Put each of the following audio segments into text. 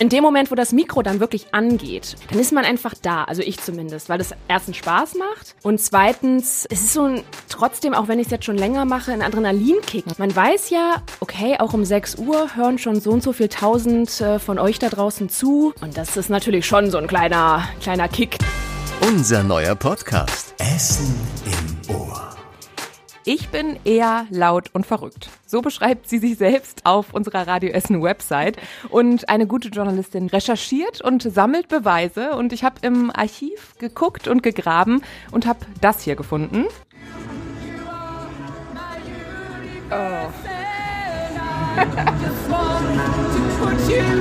In dem Moment, wo das Mikro dann wirklich angeht, dann ist man einfach da, also ich zumindest, weil es erstens Spaß macht und zweitens, es ist so ein, trotzdem, auch wenn ich es jetzt schon länger mache, ein Adrenalinkick. Man weiß ja, okay, auch um 6 Uhr hören schon so und so viel tausend äh, von euch da draußen zu und das ist natürlich schon so ein kleiner, kleiner Kick. Unser neuer Podcast. Essen im. Ich bin eher laut und verrückt. So beschreibt sie sich selbst auf unserer Radio Essen Website. Und eine gute Journalistin recherchiert und sammelt Beweise. Und ich habe im Archiv geguckt und gegraben und habe das hier gefunden. Oh.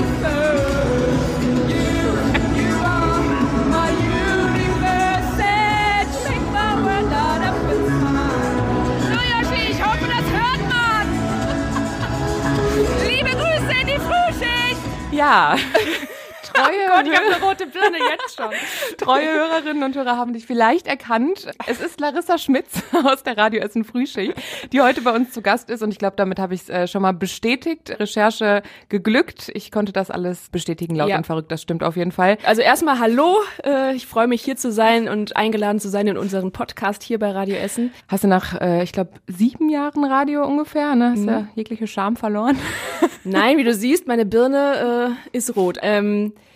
Frühschicht. Treue, Oh Gott, ich habe eine rote Birne jetzt schon. treue Hörerinnen und Hörer haben dich vielleicht erkannt. Es ist Larissa Schmitz aus der Radio Essen Frühschicht, die heute bei uns zu Gast ist. Und ich glaube, damit habe ich es äh, schon mal bestätigt. Recherche geglückt. Ich konnte das alles bestätigen, laut Ja. und verrückt. Das stimmt auf jeden Fall. Also erstmal hallo, äh, ich freue mich hier zu sein und eingeladen zu sein in unseren Podcast hier bei Radio Essen. Hast du nach, äh, ich glaube, sieben Jahren Radio ungefähr, ne? Hast ja jegliche Charme verloren. Nein, wie du siehst, meine Birne äh, ist rot. Ähm, äh,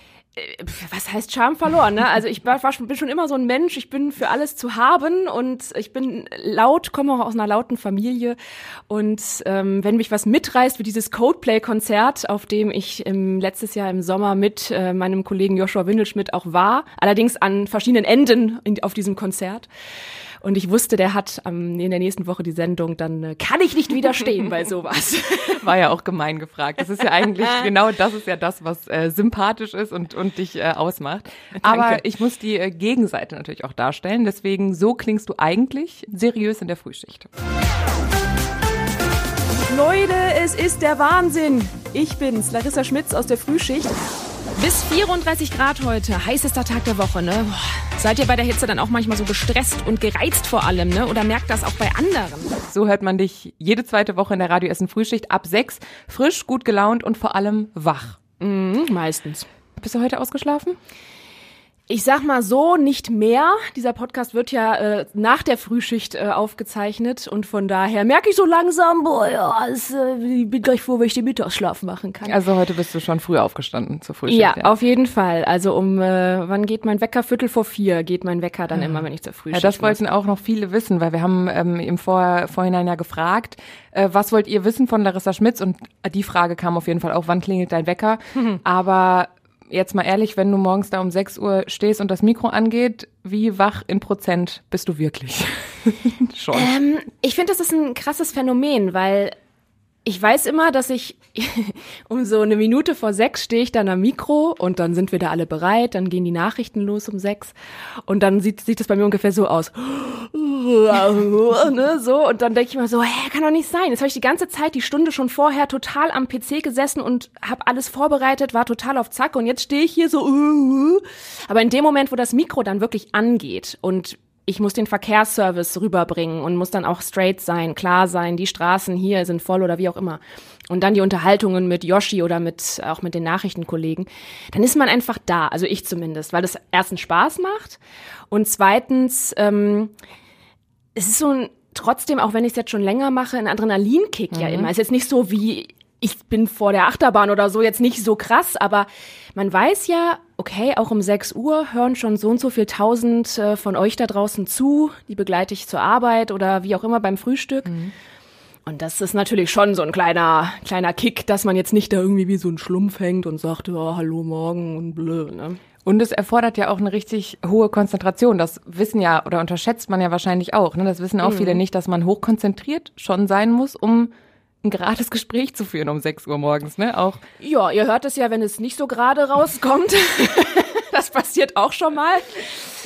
was heißt Charme verloren? Ne? Also ich war, war schon, bin schon immer so ein Mensch. Ich bin für alles zu haben und ich bin laut, komme auch aus einer lauten Familie. Und ähm, wenn mich was mitreißt, wie dieses Codeplay-Konzert, auf dem ich im, letztes Jahr im Sommer mit äh, meinem Kollegen Joshua Windelschmidt auch war, allerdings an verschiedenen Enden in, auf diesem Konzert. Und ich wusste, der hat ähm, in der nächsten Woche die Sendung, dann äh, kann ich nicht widerstehen bei sowas. War ja auch gemein gefragt. Das ist ja eigentlich, genau das ist ja das, was äh, sympathisch ist und, und dich äh, ausmacht. Aber ich muss die äh, Gegenseite natürlich auch darstellen. Deswegen, so klingst du eigentlich seriös in der Frühschicht. Leute, es ist der Wahnsinn. Ich bin's, Larissa Schmitz aus der Frühschicht. Bis 34 Grad heute, heißester Tag der Woche, ne? Boah. Seid ihr bei der Hitze dann auch manchmal so gestresst und gereizt vor allem, ne? Oder merkt das auch bei anderen? So hört man dich jede zweite Woche in der Radio Essen Frühschicht ab sechs. Frisch, gut gelaunt und vor allem wach. Mhm, meistens. Bist du heute ausgeschlafen? Ich sag mal so, nicht mehr. Dieser Podcast wird ja äh, nach der Frühschicht äh, aufgezeichnet und von daher merke ich so langsam, boah, ja, es, äh, ich bin gleich froh, wenn ich den Mittagsschlaf machen kann. Also heute bist du schon früh aufgestanden zur Frühschicht. ja, auf jeden Fall. Also um, äh, wann geht mein Wecker? Viertel vor vier geht mein Wecker dann immer, wenn ich zur Ja, Frühschicht das muss. wollten auch noch viele wissen, weil wir haben ähm, im Vor Vorhinein ja gefragt, äh, was wollt ihr wissen von Larissa Schmitz? Und die Frage kam auf jeden Fall auch, wann klingelt dein Wecker? Aber jetzt mal ehrlich, wenn du morgens da um 6 Uhr stehst und das Mikro angeht, wie wach in Prozent bist du wirklich? Schon. Ähm, ich finde, das ist ein krasses Phänomen, weil ich weiß immer, dass ich um so eine Minute vor sechs stehe ich dann am Mikro und dann sind wir da alle bereit, dann gehen die Nachrichten los um sechs und dann sieht sieht es bei mir ungefähr so aus. ne, so und dann denke ich mir so, hä, kann doch nicht sein. Jetzt habe ich die ganze Zeit die Stunde schon vorher total am PC gesessen und habe alles vorbereitet, war total auf Zack und jetzt stehe ich hier so. Aber in dem Moment, wo das Mikro dann wirklich angeht und ich muss den Verkehrsservice rüberbringen und muss dann auch straight sein, klar sein, die Straßen hier sind voll oder wie auch immer. Und dann die Unterhaltungen mit Yoshi oder mit auch mit den Nachrichtenkollegen, dann ist man einfach da, also ich zumindest, weil es erstens Spaß macht und zweitens ähm, es ist so ein trotzdem, auch wenn ich es jetzt schon länger mache, ein Adrenalinkick ja immer. Es ist jetzt nicht so wie ich bin vor der Achterbahn oder so, jetzt nicht so krass, aber man weiß ja, okay, auch um 6 Uhr hören schon so und so viel tausend äh, von euch da draußen zu, die begleite ich zur Arbeit oder wie auch immer beim Frühstück. Und das ist natürlich schon so ein kleiner, kleiner Kick, dass man jetzt nicht da irgendwie wie so ein Schlumpf hängt und sagt, ja, hallo morgen und blö, ne? Und es erfordert ja auch eine richtig hohe Konzentration. Das wissen ja oder unterschätzt man ja wahrscheinlich auch. Ne? Das wissen auch viele nicht, dass man hochkonzentriert schon sein muss, um ein gerades Gespräch zu führen um 6 Uhr morgens. Ne? Auch Ja, ihr hört es ja, wenn es nicht so gerade rauskommt. das passiert auch schon mal.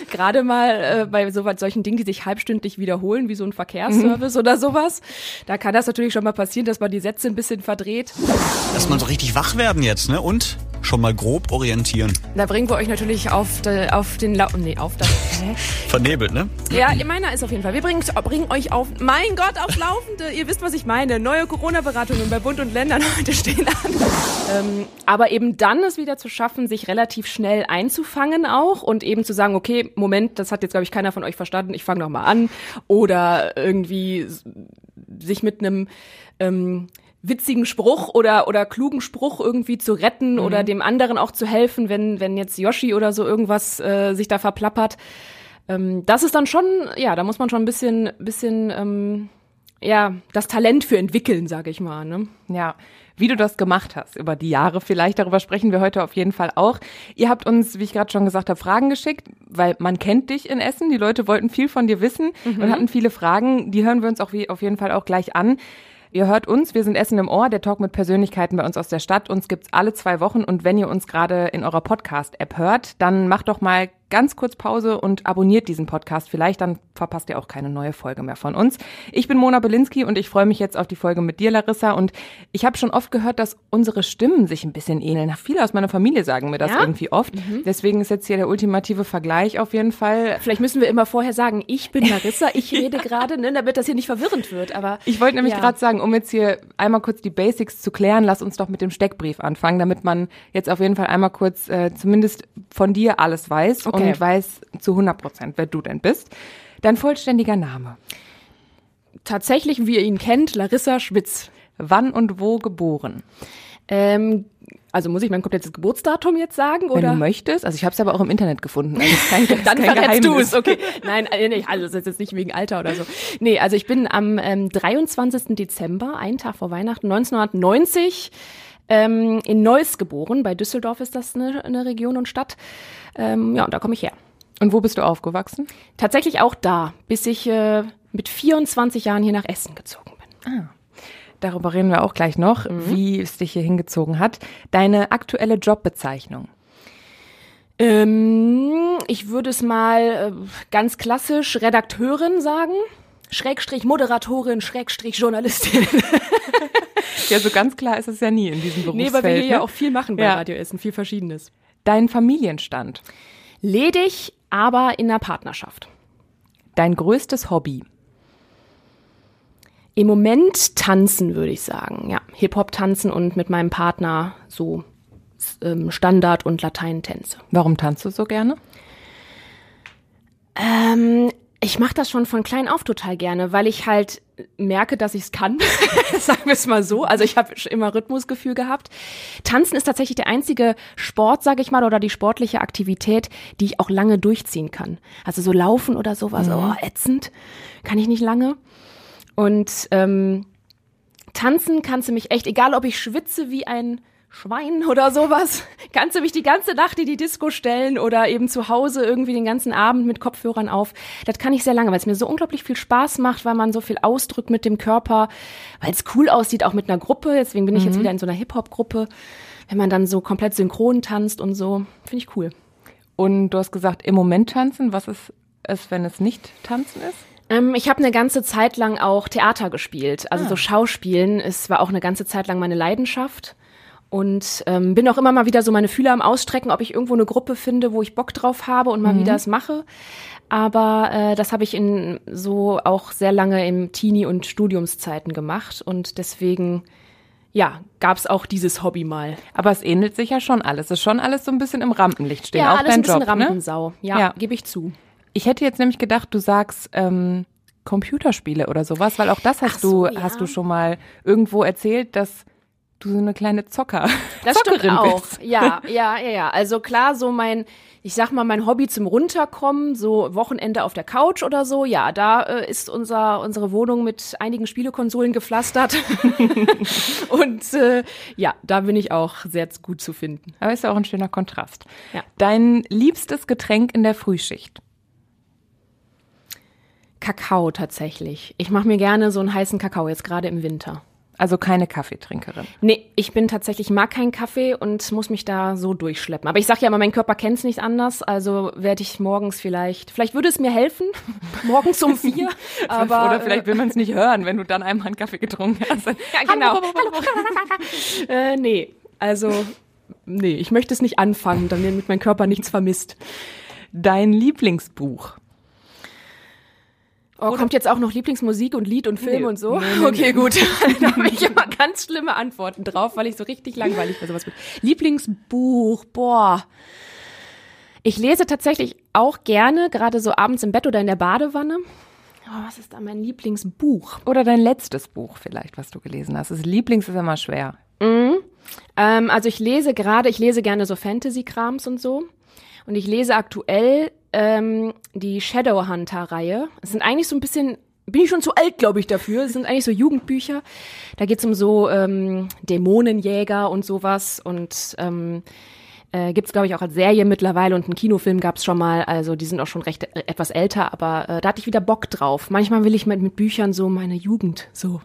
Gerade mal äh, bei so solchen Dingen, die sich halbstündlich wiederholen, wie so ein Verkehrsservice oder sowas. Da kann das natürlich schon mal passieren, dass man die Sätze ein bisschen verdreht. Dass man so richtig wach werden jetzt, ne? Und schon mal grob orientieren? Da bringen wir euch natürlich auf, de, auf den Lau nee, auf das. Vernebelt, ne? Ja, meiner ist auf jeden Fall. Wir bringen, bringen euch auf, mein Gott, auf Laufende. Ihr wisst, was ich meine. Neue Corona-Beratungen bei Bund und Ländern heute stehen an. Ähm, aber eben dann es wieder zu schaffen, sich relativ schnell einzufangen auch und eben zu sagen, okay, Moment, das hat jetzt, glaube ich, keiner von euch verstanden, ich fange noch mal an. Oder irgendwie sich mit einem ähm, witzigen Spruch oder oder klugen Spruch irgendwie zu retten oder dem anderen auch zu helfen, wenn wenn jetzt Yoshi oder so irgendwas äh, sich da verplappert. Ähm, das ist dann schon, ja, da muss man schon ein bisschen bisschen ähm, ja das Talent für entwickeln, sage ich mal. Ne? Ja, wie du das gemacht hast über die Jahre vielleicht, darüber sprechen wir heute auf jeden Fall auch. Ihr habt uns, wie ich gerade schon gesagt habe, Fragen geschickt, weil man kennt dich in Essen. Die Leute wollten viel von dir wissen und hatten viele Fragen. Die hören wir uns auch wie, auf jeden Fall auch gleich an. Ihr hört uns, wir sind Essen im Ohr, der Talk mit Persönlichkeiten bei uns aus der Stadt. Uns gibt's alle zwei Wochen und wenn ihr uns gerade in eurer Podcast-App hört, dann macht doch mal ganz kurz Pause und abonniert diesen Podcast vielleicht, dann verpasst ihr auch keine neue Folge mehr von uns. Ich bin Mona Belinsky und ich freue mich jetzt auf die Folge mit dir, Larissa. Und ich habe schon oft gehört, dass unsere Stimmen sich ein bisschen ähneln. Viele aus meiner Familie sagen mir das Ja? irgendwie oft. Deswegen ist jetzt hier der ultimative Vergleich auf jeden Fall. Vielleicht müssen wir immer vorher sagen, ich bin Larissa, ich rede gerade, ne, damit das hier nicht verwirrend wird. Aber Ich wollte nämlich ja. gerade sagen, um jetzt hier einmal kurz die Basics zu klären, lass uns doch mit dem Steckbrief anfangen, damit man jetzt auf jeden Fall einmal kurz äh, zumindest von dir alles weiß Okay. Und weiß zu 100 Prozent, wer du denn bist. Dein vollständiger Name. tatsächlich, wie ihr ihn kennt, Larissa Schwitz. Wann und wo geboren? Ähm, also muss ich mein komplettes Geburtsdatum jetzt sagen Wenn oder? du möchtest. Also ich habe es aber auch im Internet gefunden. Also kein, Dann verrätst du es, okay. Nein, äh, also das ist jetzt nicht wegen Alter oder so. Nee, also ich bin am ähm, 23. Dezember, einen Tag vor Weihnachten, 1990, ähm, in Neuss geboren. Bei Düsseldorf ist das eine, eine Region und Stadt. Ähm, ja, und da komme ich her. Und wo bist du aufgewachsen? Tatsächlich auch da, bis ich äh, mit 24 Jahren hier nach Essen gezogen bin. Darüber reden wir auch gleich noch, wie es dich hier hingezogen hat. Deine aktuelle Jobbezeichnung. Ähm, ich würde es mal äh, ganz klassisch Redakteurin sagen. Schrägstrich Moderatorin, Schrägstrich Journalistin. Ja, so ganz klar ist es ja nie in diesem Berufsfeld. nee, weil wir hier ne? ja auch viel machen bei Ja. Radio Essen, viel Verschiedenes. Dein Familienstand. Ledig, aber in einer Partnerschaft. Dein größtes Hobby. Im Moment tanzen, würde ich sagen. Ja, Hip-Hop tanzen und mit meinem Partner so ähm, Standard- und Lateinentänze. Warum tanzt du so gerne? Ähm, ich mache das schon von klein auf total gerne, weil ich halt merke, dass ich es kann. Sagen wir es mal so. Also ich habe immer Rhythmusgefühl gehabt. Tanzen ist tatsächlich der einzige Sport, sage ich mal, oder die sportliche Aktivität, die ich auch lange durchziehen kann. Also so laufen oder sowas, oh, ätzend, kann ich nicht lange. Und ähm, tanzen kannst du mich echt, egal ob ich schwitze wie ein Schwein oder sowas, kannst du mich die ganze Nacht in die Disco stellen oder eben zu Hause irgendwie den ganzen Abend mit Kopfhörern auf. Das kann ich sehr lange, weil es mir so unglaublich viel Spaß macht, weil man so viel ausdrückt mit dem Körper, weil es cool aussieht, auch mit einer Gruppe. Deswegen bin ich jetzt wieder in so einer Hip-Hop-Gruppe. Wenn man dann so komplett synchron tanzt und so, finde ich cool. Und du hast gesagt, im Moment tanzen. Was ist es, wenn es nicht tanzen ist? Ähm, ich habe eine ganze Zeit lang auch Theater gespielt. Also so Schauspielen. Es war auch eine ganze Zeit lang meine Leidenschaft. Und ähm, bin auch immer mal wieder so meine Fühler am Ausstrecken, ob ich irgendwo eine Gruppe finde, wo ich Bock drauf habe und mal wieder es mache. Aber äh, das habe ich in so auch sehr lange im Teenie- und Studiumszeiten gemacht. Und deswegen, ja, gab es auch dieses Hobby mal. Aber es ähnelt sich ja schon alles. Es ist schon alles so ein bisschen im Rampenlicht stehen. ja, auch alles dein ein bisschen Job, ne? Rampensau. Ja, Ja. gebe ich zu. Ich hätte jetzt nämlich gedacht, du sagst ähm, Computerspiele oder sowas, weil auch das hast so, du ja. hast du schon mal irgendwo erzählt, dass du so eine kleine Zocker Das stimmt Zockerin auch. bist. Ja, ja, ja, ja. Also klar, so mein, ich sag mal, mein Hobby zum Runterkommen, so Wochenende auf der Couch oder so, ja, da äh, ist unser, unsere Wohnung mit einigen Spielekonsolen gepflastert. Und äh, ja, da bin ich auch sehr gut zu finden. Aber ist ja auch ein schöner Kontrast. Ja. Dein liebstes Getränk in der Frühschicht. Kakao tatsächlich. Ich mache mir gerne so einen heißen Kakao, jetzt gerade im Winter. Also keine Kaffeetrinkerin. Nee, ich bin tatsächlich, mag keinen Kaffee und muss mich da so durchschleppen. Aber ich sag ja immer, mein Körper kennt's nicht anders, also werde ich morgens vielleicht, vielleicht würde es mir helfen, morgens um vier, aber... Oder vielleicht will man es nicht hören, wenn du dann einmal einen Kaffee getrunken hast. Ja, genau. Äh, nee, also nee, ich möchte es nicht anfangen, damit mein Körper nichts vermisst. Dein Lieblingsbuch? Oh, kommt jetzt auch noch Lieblingsmusik und Lied und Film Nee, und so? nee, nee, okay, gut. da habe ich immer ganz schlimme Antworten drauf, weil ich so richtig langweilig bei sowas bin. Lieblingsbuch, boah. Ich lese tatsächlich auch gerne, gerade so abends im Bett oder in der Badewanne. Oh, was ist da mein Lieblingsbuch? Oder dein letztes Buch vielleicht, was du gelesen hast? Das Lieblings ist immer schwer. Ähm, also ich lese gerade, ich lese gerne so Fantasy-Krams und so. Und ich lese aktuell ähm, die Shadowhunter-Reihe. Es sind eigentlich so ein bisschen, bin ich schon zu alt, glaube ich, dafür. Es sind eigentlich so Jugendbücher. Da geht's um so ähm, Dämonenjäger und sowas. Und ähm, äh, gibt's glaube ich, auch als Serie mittlerweile und einen Kinofilm gab's schon mal. Also die sind auch schon recht äh, etwas älter, aber äh, da hatte ich wieder Bock drauf. Manchmal will ich mit, mit Büchern so meine Jugend so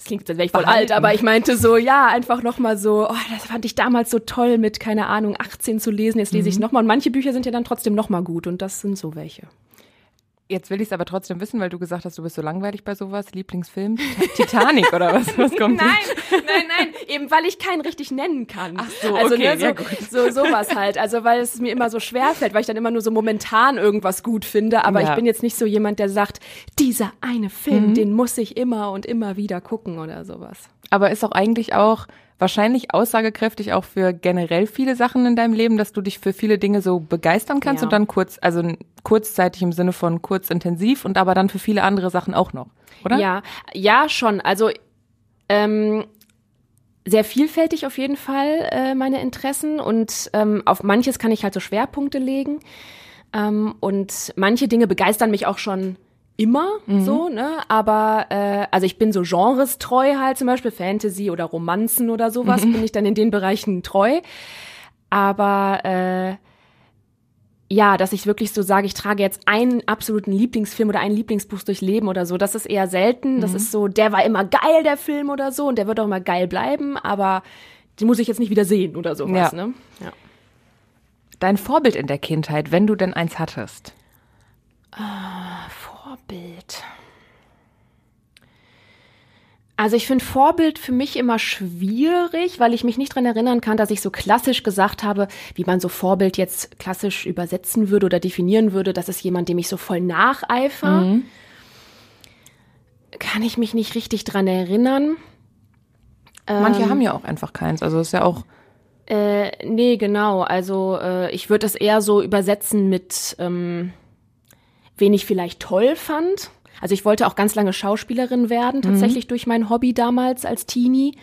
das klingt, als wäre ich voll alt, aber ich meinte so, ja, einfach nochmal so, oh, das fand ich damals so toll mit, keine Ahnung, 18 zu lesen, jetzt lese ich Mhm. nochmal. Und manche Bücher sind ja dann trotzdem nochmal gut und das sind so welche. Jetzt will ich es aber trotzdem wissen, weil du gesagt hast, du bist so langweilig bei sowas. Lieblingsfilm? Titanic oder was? Was kommt Nein, nein, nein, eben weil ich keinen richtig nennen kann. Ach so, also, okay, ne, so, ja, gut. so sowas halt. Also weil es mir immer so schwer fällt, weil ich dann immer nur so momentan irgendwas gut finde, aber Ja. Mhm. ich bin jetzt nicht so jemand, der sagt, dieser eine Film, den muss ich immer und immer wieder gucken oder sowas. Aber ist auch eigentlich auch wahrscheinlich aussagekräftig auch für generell viele Sachen in deinem Leben, dass du dich für viele Dinge so begeistern kannst Ja. und dann kurz, also kurzzeitig im Sinne von kurz intensiv und aber dann für viele andere Sachen auch noch, oder? Ja, ja, schon. Also ähm, sehr vielfältig auf jeden Fall äh, meine Interessen und ähm, auf manches kann ich halt so Schwerpunkte legen. Ähm, und manche Dinge begeistern mich auch schon immer so, ne? Aber äh, also ich bin so Genres treu halt, zum Beispiel Fantasy oder Romanzen oder sowas, bin ich dann in den Bereichen treu. Aber äh, ja, dass ich wirklich so sage, ich trage jetzt einen absoluten Lieblingsfilm oder ein Lieblingsbuch durch Leben oder so, das ist eher selten. Das ist so, der war immer geil, der Film oder so, und der wird auch immer geil bleiben, aber den muss ich jetzt nicht wieder sehen oder sowas, Ja. ne? Ja. Dein Vorbild in der Kindheit, wenn du denn eins hattest. Vorbild. Also ich finde Vorbild für mich immer schwierig, weil ich mich nicht dran erinnern kann, dass ich so klassisch gesagt habe, wie man so Vorbild jetzt klassisch übersetzen würde oder definieren würde. Das ist jemand, dem ich so voll nacheifer. Kann ich mich nicht richtig dran erinnern. Manche haben ja auch einfach keins. Also ist ja auch Äh, nee, genau. Also äh, ich würde das eher so übersetzen mit, ähm, wen ich vielleicht toll fand. Also ich wollte auch ganz lange Schauspielerin werden, tatsächlich durch mein Hobby damals als Teenie.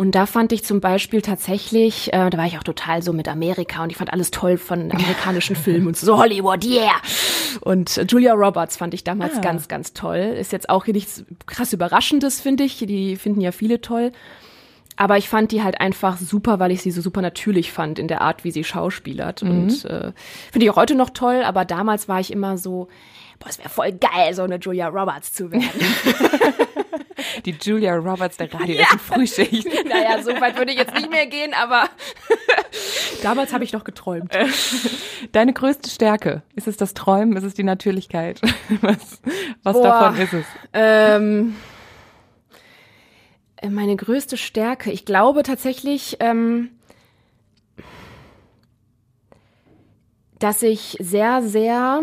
Und da fand ich zum Beispiel tatsächlich, äh, da war ich auch total so mit Amerika und ich fand alles toll von amerikanischen Filmen und so Hollywood, yeah! Und Julia Roberts fand ich damals ganz, ganz toll. Ist jetzt auch hier nichts krass Überraschendes, finde ich. Die finden ja viele toll. Aber ich fand die halt einfach super, weil ich sie so super natürlich fand in der Art, wie sie schauspielert. Und äh, finde ich auch heute noch toll, aber damals war ich immer so, boah, es wäre voll geil, so eine Julia Roberts zu werden. die Julia Roberts der Radio ja. Frühschicht. naja, so weit würde ich jetzt nicht mehr gehen, aber damals habe ich noch geträumt. Deine größte Stärke? Ist es das Träumen? Ist es die Natürlichkeit? Was, was davon ist es? Ähm, äh, meine größte Stärke, ich glaube tatsächlich, ähm, dass ich sehr, sehr,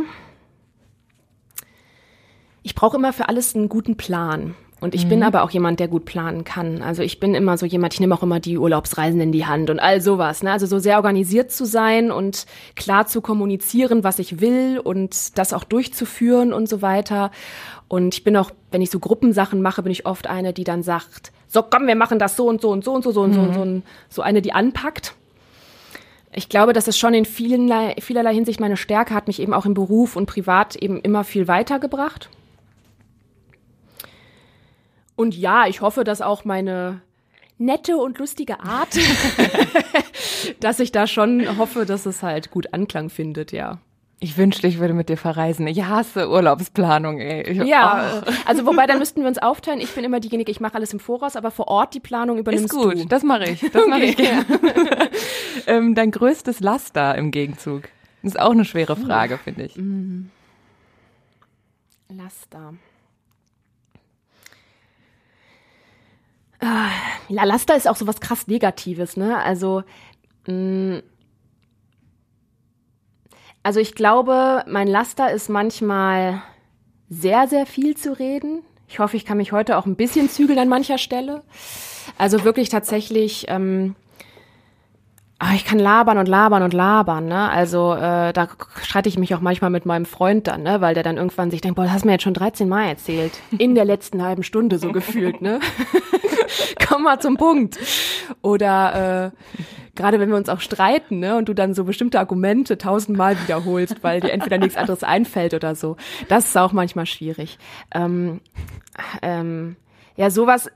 ich brauche immer für alles einen guten Plan. Und ich bin aber auch jemand, der gut planen kann. Also ich bin immer so jemand, ich nehme auch immer die Urlaubsreisen in die Hand und all sowas. Ne? Also so sehr organisiert zu sein und klar zu kommunizieren, was ich will und das auch durchzuführen und so weiter. Und ich bin auch, wenn ich so Gruppensachen mache, bin ich oft eine, die dann sagt, so komm, wir machen das so und so und so und so, und so und so, und so eine, die anpackt. Ich glaube, dass es schon in vielerlei, vielerlei Hinsicht meine Stärke hat, mich eben auch im Beruf und privat eben immer viel weitergebracht. Und ja, ich hoffe, dass auch meine nette und lustige Art, dass ich da schon hoffe, dass es halt gut Anklang findet, ja. Ich wünschte, ich würde mit dir verreisen. Ich hasse Urlaubsplanung, ey. Ich, Ja, oh, also wobei, dann müssten wir uns aufteilen. Ich bin immer diejenige, ich mache alles im Voraus, aber vor Ort die Planung übernimmst ist gut, du. das mache ich. Das mache ich gerne. ähm, dein größtes Laster im Gegenzug? Das ist auch eine schwere Frage, finde ich. Laster. Ah, Laster ist auch so was krass Negatives, ne? Also Also ich glaube, mein Laster ist manchmal sehr, sehr viel zu reden. Ich hoffe, ich kann mich heute auch ein bisschen zügeln an mancher Stelle. Also wirklich tatsächlich, ähm, ah, ich kann labern und labern und labern, ne? Also äh, da streite ich mich auch manchmal mit meinem Freund dann, ne? Weil der dann irgendwann sich denkt, boah, das hast du mir jetzt schon 13 Mal erzählt. In der letzten halben Stunde so gefühlt, ne? Komm mal zum Punkt. Oder äh, gerade wenn wir uns auch streiten, ne, und du dann so bestimmte Argumente tausendmal wiederholst, weil dir entweder nichts anderes einfällt oder so. Das ist auch manchmal schwierig. Ähm, ähm, ja, sowas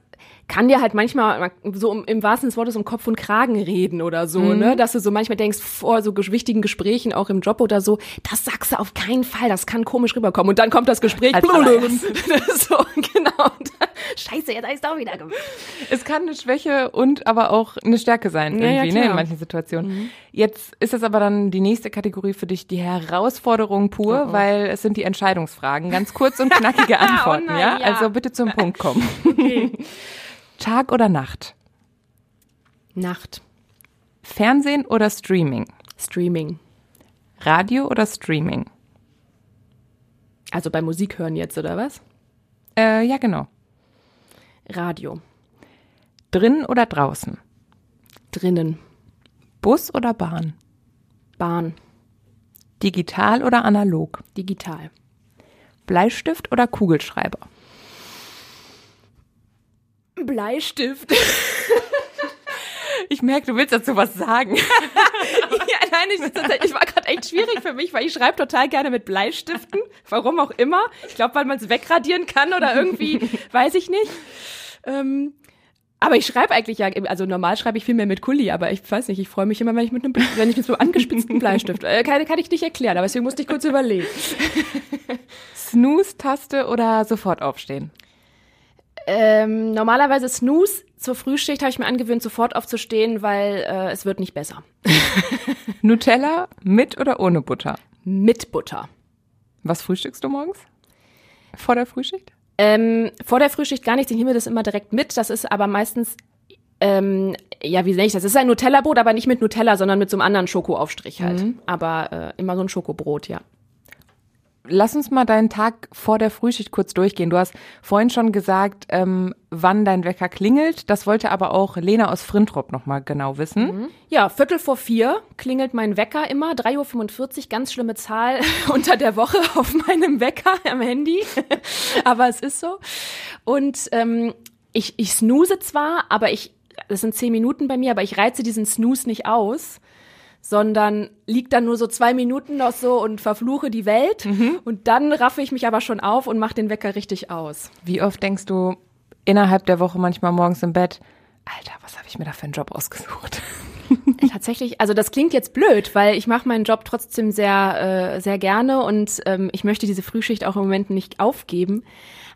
kann dir halt manchmal so im, im wahrsten des Wortes um Kopf und Kragen reden oder so, Mhm. ne? Dass du so manchmal denkst, vor so wichtigen Gesprächen, auch im Job oder so, das sagst du auf keinen Fall, das kann komisch rüberkommen. Und dann kommt das Gespräch. Als so, genau. Scheiße, jetzt hab ich's auch wieder gemacht. Es kann eine Schwäche und aber auch eine Stärke sein Ja, ja, irgendwie, ne, in manchen Situationen. Jetzt ist es aber dann die nächste Kategorie für dich, die Herausforderung pur, weil es sind die Entscheidungsfragen. Ganz kurz und knackige Antworten, nein, ja? ja. Also bitte zum Punkt kommen. Tag oder Nacht? Nacht. Fernsehen oder Streaming? Streaming. Radio oder Streaming? Also bei Musik hören jetzt, oder was? Äh, ja, genau. Radio. Drin oder draußen? Drinnen. Bus oder Bahn? Bahn. Digital oder analog? Digital. Bleistift oder Kugelschreiber? Bleistift. Ich merke, du willst dazu was sagen. ja, nein, ich, ich war gerade echt schwierig für mich, weil ich schreibe total gerne mit Bleistiften. Warum auch immer. Ich glaube, weil man es wegradieren kann oder irgendwie, weiß ich nicht. Ähm, aber ich schreibe eigentlich ja, also normal schreibe ich viel mehr mit Kuli, aber ich weiß nicht, ich freue mich immer, wenn ich mit einem, wenn ich mit so einem angespitzten Bleistift, äh, kann, kann ich nicht erklären, aber deswegen musste ich kurz überlegen. Snooze-Taste oder sofort aufstehen? Ähm, normalerweise Snooze. Zur Frühschicht habe ich mir angewöhnt, sofort aufzustehen, weil äh, es wird nicht besser. Nutella mit oder ohne Butter? Mit Butter. Was frühstückst du morgens? Vor der Frühschicht? Ähm, vor der Frühschicht gar nichts, ich nehme das immer direkt mit. Das ist aber meistens, ähm, ja, wie nenne ich das? Das ist ein Nutella-Brot, aber nicht mit Nutella, sondern mit so einem anderen Schokoaufstrich halt. Aber äh, immer so ein Schokobrot, ja. Lass uns mal deinen Tag vor der Frühschicht kurz durchgehen. Du hast vorhin schon gesagt, ähm, wann dein Wecker klingelt. Das wollte aber auch Lena aus Frintrop nochmal genau wissen. Ja, Viertel vor vier klingelt mein Wecker immer, 3.45 Uhr, ganz schlimme Zahl unter der Woche auf meinem Wecker am Handy. aber es ist so. Und ähm, ich, ich snooze zwar, aber ich, das sind zehn Minuten bei mir, aber ich reize diesen Snooze nicht aus, sondern lieg dann nur so zwei Minuten noch so und verfluche die Welt. Und dann raffe ich mich aber schon auf und mache den Wecker richtig aus. Wie oft denkst du innerhalb der Woche manchmal morgens im Bett, Alter, was habe ich mir da für einen Job ausgesucht? Tatsächlich, also das klingt jetzt blöd, weil ich mache meinen Job trotzdem sehr, äh, sehr gerne und ähm, ich möchte diese Frühschicht auch im Moment nicht aufgeben.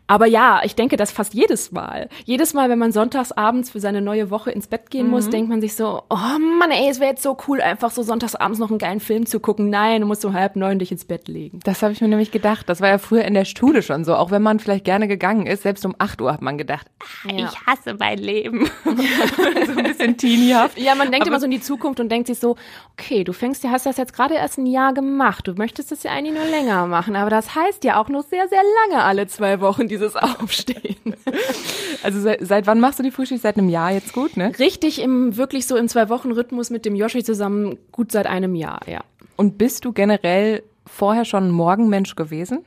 Aber ja, ich denke das fast jedes Mal. Jedes Mal, wenn man sonntags abends für seine neue Woche ins Bett gehen muss, denkt man sich so, oh Mann, ey, es wäre jetzt so cool, einfach so sonntags abends noch einen geilen Film zu gucken. Nein, du musst um halb neun dich ins Bett legen. Das habe ich mir nämlich gedacht. Das war ja früher in der Schule schon so. Auch wenn man vielleicht gerne gegangen ist, selbst um 8 Uhr hat man gedacht, ah, Ja. ich hasse mein Leben. so ein bisschen teeniehaft. Ja, man denkt Aber- immer so in die Zukunft und denkt sich so, okay, du fängst ja, hast das jetzt gerade erst ein Jahr gemacht. Du möchtest das ja eigentlich nur länger machen, aber das heißt ja auch noch sehr, sehr lange alle zwei Wochen dieses Aufstehen. Also seit, seit wann machst du die Frühschicht? Seit einem Jahr jetzt gut, ne? Richtig im, wirklich so im Zwei-Wochen-Rhythmus mit dem Joshi zusammen gut seit einem Jahr, ja. Und bist du generell vorher schon ein Morgenmensch gewesen?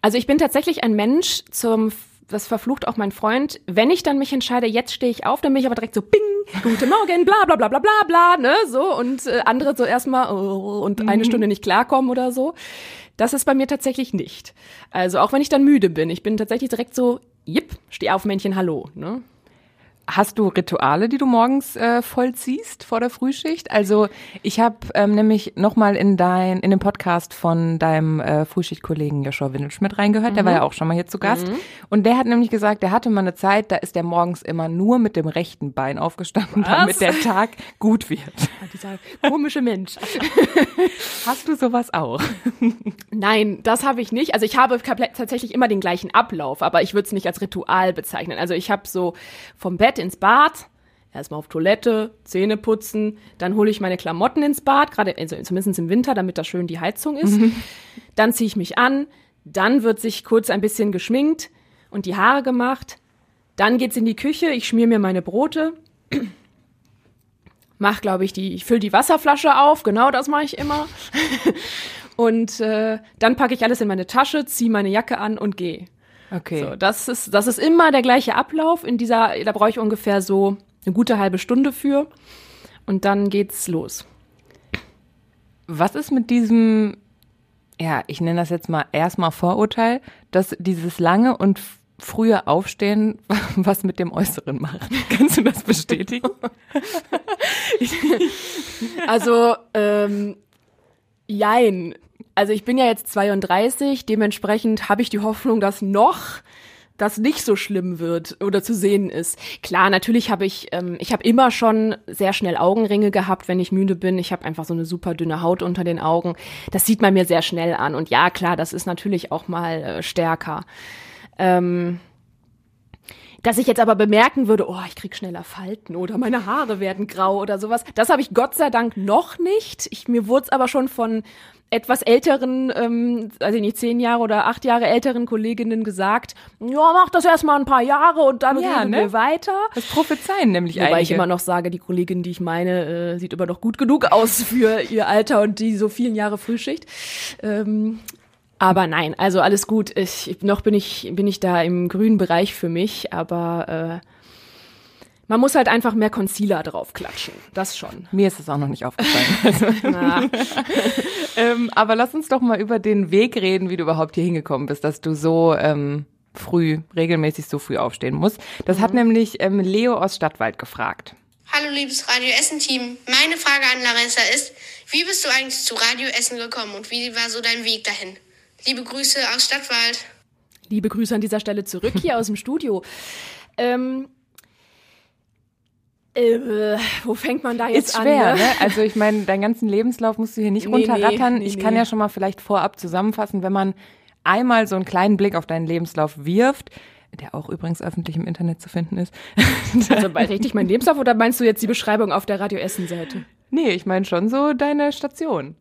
Also ich bin tatsächlich ein Mensch zum, das verflucht auch mein Freund, wenn ich dann mich entscheide, jetzt stehe ich auf, dann bin ich aber direkt so, bing, guten Morgen, bla bla bla bla bla bla, ne, so, und äh, andere so erstmal oh, und eine Stunde nicht klarkommen oder so. Das ist bei mir tatsächlich nicht. Also auch wenn ich dann müde bin, ich bin tatsächlich direkt so, jipp, steh auf, Männchen, hallo, ne. Hast du Rituale, die du morgens äh, vollziehst vor der Frühschicht? Also ich habe ähm, nämlich nochmal in dein in den Podcast von deinem äh, Frühschichtkollegen Joshua Windelschmidt reingehört. Der war ja auch schon mal hier zu Gast. Und der hat nämlich gesagt, der hatte mal eine Zeit, da ist der morgens immer nur mit dem rechten Bein aufgestanden, damit der Tag gut wird. Dieser komische Mensch. Hast du sowas auch? Nein, das habe ich nicht. Also ich habe tatsächlich immer den gleichen Ablauf, aber ich würde es nicht als Ritual bezeichnen. Also ich habe so vom Bett ins Bad, erstmal auf Toilette, Zähne putzen, dann hole ich meine Klamotten ins Bad, gerade also zumindest im Winter, damit da schön die Heizung ist. Dann ziehe ich mich an, dann wird sich kurz ein bisschen geschminkt und die Haare gemacht. Dann geht's in die Küche, ich schmier mir meine Brote. Mach, glaube ich, die, ich fülle die Wasserflasche auf, genau das mache ich immer. und äh, dann packe ich alles in meine Tasche, ziehe meine Jacke an und gehe. Okay. So, das ist, das ist immer der gleiche Ablauf. In dieser, da brauche ich ungefähr so eine gute halbe Stunde für. Und dann geht's los. Was ist mit diesem, ja, ich nenne das jetzt mal erstmal Vorurteil, dass dieses lange und frühe Aufstehen was mit dem Äußeren macht? Kannst du das bestätigen? Also, ähm, jein. Also ich bin ja jetzt 32, dementsprechend habe ich die Hoffnung, dass noch das nicht so schlimm wird oder zu sehen ist. Klar, natürlich habe ich, ähm, ich habe immer schon sehr schnell Augenringe gehabt, wenn ich müde bin. Ich habe einfach so eine super dünne Haut unter den Augen. Das sieht man mir sehr schnell an. Und ja, klar, das ist natürlich auch mal äh, stärker. Ähm, dass ich jetzt aber bemerken würde, oh, ich krieg schneller Falten oder meine Haare werden grau oder sowas, das habe ich Gott sei Dank noch nicht. Ich, mir wurde es aber schon von etwas älteren, ähm, also nicht zehn Jahre oder acht Jahre älteren Kolleginnen gesagt, ja, mach das erst mal ein paar Jahre und dann Ja, reden ne? wir weiter. Das prophezeien nämlich Wobei ich einige. immer noch sage, die Kollegin, die ich meine, äh, sieht immer noch gut genug aus für ihr Alter und die so vielen Jahre Frühschicht. Ähm, aber nein, also alles gut. Ich, ich- noch bin ich, bin ich da im grünen Bereich für mich, aber äh, man muss halt einfach mehr Concealer drauf klatschen. Das schon. Mir ist es auch noch nicht aufgefallen. Also, ähm, aber lass uns doch mal über den Weg reden, wie du überhaupt hier hingekommen bist, dass du so ähm, früh, regelmäßig so früh aufstehen musst. Das hat nämlich ähm, Leo aus Stadtwald gefragt. Hallo liebes Radio Essen Team. Meine Frage an Larissa ist, wie bist du eigentlich zu Radio Essen gekommen und wie war so dein Weg dahin? Liebe Grüße aus Stadtwald. liebe Grüße an dieser Stelle zurück hier aus dem Studio. Ähm, äh, wo fängt man da jetzt Ist schwer, an? ne? Also ich meine, deinen ganzen Lebenslauf musst du hier nicht Nee, runterrattern. nee, nee, ich kann nee. ja schon mal vielleicht vorab zusammenfassen, wenn man einmal so einen kleinen Blick auf deinen Lebenslauf wirft, der auch übrigens öffentlich im Internet zu finden ist. Also bei richtig mein Lebenslauf oder meinst du jetzt die Beschreibung auf der Radio Essen Seite? nee, ich meine schon so deine Station.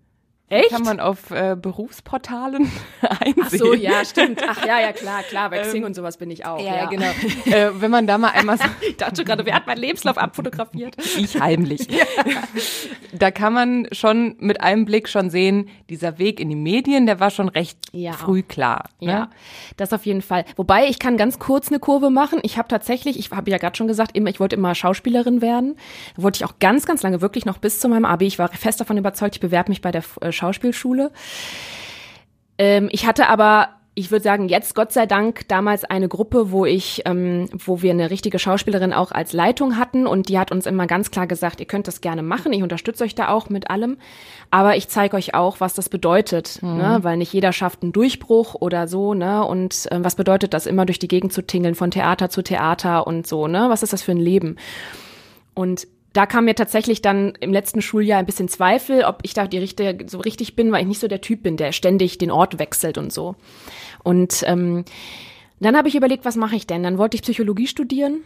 Echt? Kann man auf äh, Berufsportalen einsehen. Ach so, ja, stimmt. Ach ja, ja, klar, klar. Bei Xing und sowas bin ich auch. Ja, ja, genau. äh, wenn man da mal einmal so, Ich dachte gerade, wer hat meinen Lebenslauf abfotografiert? ich heimlich. Da kann man schon mit einem Blick schon sehen, dieser Weg in die Medien, der war schon recht Ja. früh klar. Ne? Ja, das auf jeden Fall. Wobei ich kann ganz kurz eine Kurve machen. Ich habe tatsächlich, ich habe ja gerade schon gesagt, immer, ich wollte immer Schauspielerin werden. Da wollte ich auch ganz, ganz lange, wirklich noch bis zu meinem Abi. Ich war fest davon überzeugt, ich bewerbe mich bei der äh, Schauspielschule. Ähm, ich hatte aber, ich würde sagen, jetzt Gott sei Dank damals eine Gruppe, wo ich, ähm, wo wir eine richtige Schauspielerin auch als Leitung hatten und die hat uns immer ganz klar gesagt, ihr könnt das gerne machen, ich unterstütze euch da auch mit allem, aber ich zeige euch auch, was das bedeutet, ne? weil nicht jeder schafft einen Durchbruch oder so, ne? Und ähm, was bedeutet das, immer durch die Gegend zu tingeln, von Theater zu Theater und so, ne? Was ist das für ein Leben? Und da kam mir tatsächlich dann im letzten Schuljahr ein bisschen Zweifel, ob ich da die richtige, so richtig bin, weil ich nicht so der Typ bin, der ständig den Ort wechselt und so. Und ähm, dann habe ich überlegt, was mache ich denn? Dann wollte ich Psychologie studieren,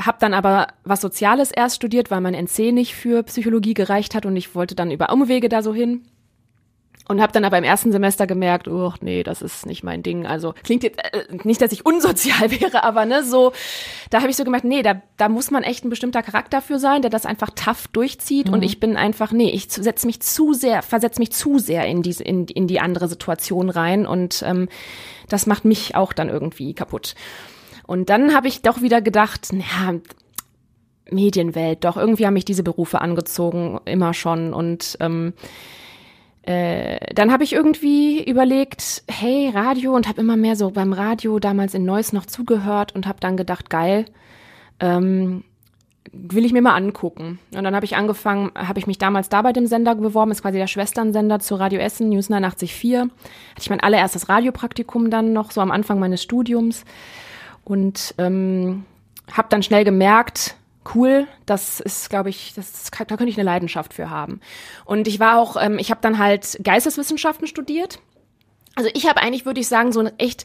habe dann aber was Soziales erst studiert, weil mein NC nicht für Psychologie gereicht hat und ich wollte dann über Umwege da so hin. Und habe dann aber im ersten Semester gemerkt, oh nee, das ist nicht mein Ding. Also klingt jetzt äh, nicht, dass ich unsozial wäre, aber ne, so, da habe ich so gemerkt, nee, da, da muss man echt ein bestimmter Charakter für sein, der das einfach tough durchzieht. Und ich bin einfach, nee, ich setze mich zu sehr, versetze mich zu sehr in diese, in, in die andere Situation rein und ähm, das macht mich auch dann irgendwie kaputt. Und dann habe ich doch wieder gedacht, naja, Medienwelt, doch irgendwie haben mich diese Berufe angezogen, immer schon. Und ähm, äh, dann habe ich irgendwie überlegt, hey, Radio und habe immer mehr so beim Radio damals in Neuss noch zugehört und habe dann gedacht, geil, ähm, will ich mir mal angucken. Und dann habe ich angefangen, habe ich mich damals da bei dem Sender beworben, ist quasi der Schwesternsender zu Radio Essen, News 89.4. Hatte ich mein allererstes Radiopraktikum dann noch, so am Anfang meines Studiums. Und ähm, habe dann schnell gemerkt, cool, das ist, glaube ich, das, da könnte ich eine Leidenschaft für haben. Und ich war auch, ähm, ich habe dann halt Geisteswissenschaften studiert. Also ich habe eigentlich, würde ich sagen, so ein echt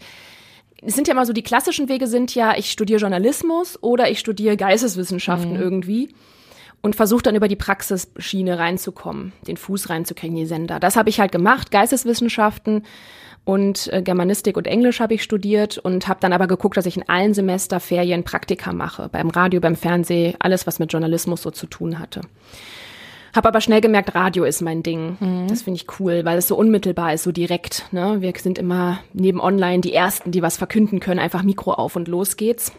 es sind ja immer so, die klassischen Wege sind ja, ich studiere Journalismus oder ich studiere Geisteswissenschaften irgendwie und versuche dann über die Praxisschiene reinzukommen, den Fuß reinzukriegen, die Sender. Das habe ich halt gemacht, Geisteswissenschaften und äh, Germanistik und Englisch habe ich studiert und habe dann aber geguckt, dass ich in allen Semesterferien Praktika mache, beim Radio, beim Fernsehen, alles, was mit Journalismus so zu tun hatte. Habe aber schnell gemerkt, Radio ist mein Ding. Das finde ich cool, weil es so unmittelbar ist, so direkt. Ne? Wir sind immer neben Online die Ersten, die was verkünden können. Einfach Mikro auf und los geht's.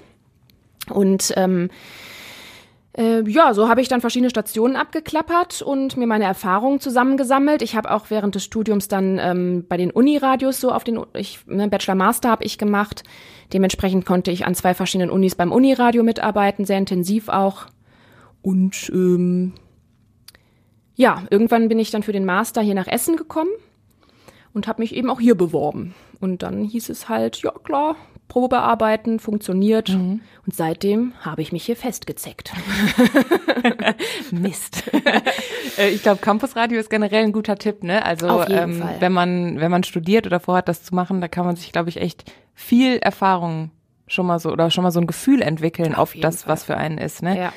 Und ähm, äh, ja, so habe ich dann verschiedene Stationen abgeklappert und mir meine Erfahrungen zusammengesammelt. Ich habe auch während des Studiums dann ähm, bei den Uniradios so auf den ich, ne, Bachelor Master habe ich gemacht. Dementsprechend konnte ich an zwei verschiedenen Unis beim Uniradio mitarbeiten, sehr intensiv auch. Und ähm, ja, irgendwann bin ich dann für den Master hier nach Essen gekommen und habe mich eben auch hier beworben. Und dann hieß es halt, ja klar, Probe bearbeiten, funktioniert. Und seitdem habe ich mich hier festgezeckt. Mist. Äh, ich glaube, Campusradio ist generell ein guter Tipp, ne? Also ähm, wenn man wenn man studiert oder vorhat, das zu machen, da kann man sich, glaube ich, echt viel Erfahrung schon mal so oder schon mal so ein Gefühl entwickeln Auf auf, das, Fall. was für einen ist, ne? Ja.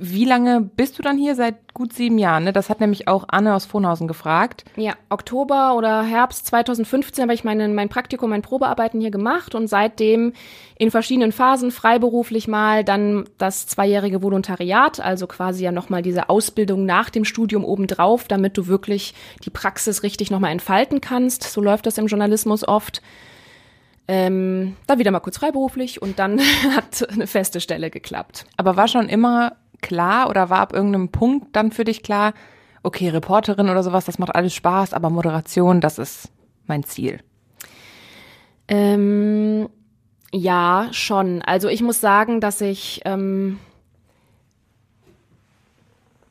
Wie lange bist du dann hier? Seit gut sieben Jahren, ne? Das hat nämlich auch Anne aus Vonhausen gefragt. Ja, Oktober oder Herbst 2015 habe ich meine, mein Praktikum, mein Probearbeiten hier gemacht und seitdem in verschiedenen Phasen freiberuflich mal dann das zweijährige Volontariat, also quasi ja nochmal diese Ausbildung nach dem Studium obendrauf, damit du wirklich die Praxis richtig nochmal entfalten kannst. So läuft das im Journalismus oft. Ähm, dann wieder mal kurz freiberuflich und dann hat eine feste Stelle geklappt. Aber war schon immer klar oder war ab irgendeinem Punkt dann für dich klar, okay, Reporterin oder sowas, das macht alles Spaß, aber Moderation, das ist mein Ziel. Ähm, ja, schon. Also ich muss sagen, dass ich ähm,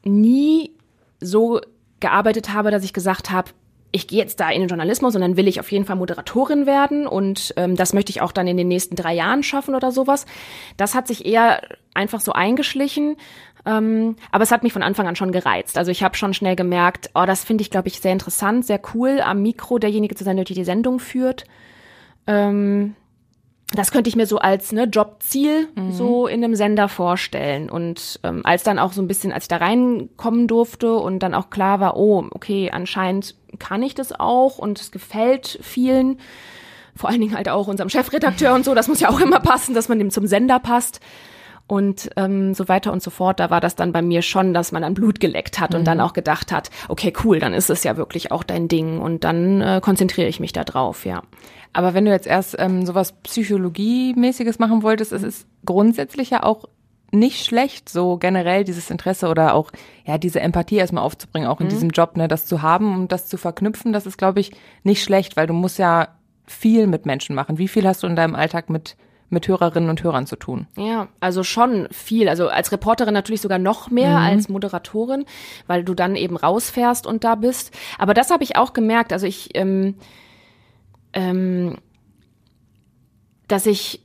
nie so gearbeitet habe, dass ich gesagt habe, ich gehe jetzt da in den Journalismus und dann will ich auf jeden Fall Moderatorin werden und ähm, das möchte ich auch dann in den nächsten drei Jahren schaffen oder sowas. Das hat sich eher einfach so eingeschlichen, ähm, aber es hat mich von Anfang an schon gereizt. Also ich habe schon schnell gemerkt, oh, das finde ich, glaube ich, sehr interessant, sehr cool, am Mikro derjenige zu sein, der die Sendung führt. Ähm, das könnte ich mir so als ne, Jobziel so in einem Sender vorstellen. Und ähm, als dann auch so ein bisschen, als ich da reinkommen durfte und dann auch klar war, oh, okay, anscheinend kann ich das auch und es gefällt vielen, vor allen Dingen halt auch unserem Chefredakteur und so, das muss ja auch immer passen, dass man dem zum Sender passt. Und ähm, so weiter und so fort, da war das dann bei mir schon, dass man dann Blut geleckt hat und dann auch gedacht hat, okay, cool, dann ist es ja wirklich auch dein Ding und dann äh, konzentriere ich mich da drauf, ja. Aber wenn du jetzt erst ähm, sowas Psychologiemäßiges machen wolltest, es ist grundsätzlich ja auch nicht schlecht, so generell dieses Interesse oder auch ja diese Empathie erstmal aufzubringen, auch in diesem Job, ne, das zu haben und das zu verknüpfen, das ist, glaube ich, nicht schlecht, weil du musst ja viel mit Menschen machen. Wie viel hast du in deinem Alltag mit mit Hörerinnen und Hörern zu tun? Ja, also schon viel. Also als Reporterin natürlich sogar noch mehr als Moderatorin, weil du dann eben rausfährst und da bist. Aber das habe ich auch gemerkt. Also ich, ähm, ähm, dass ich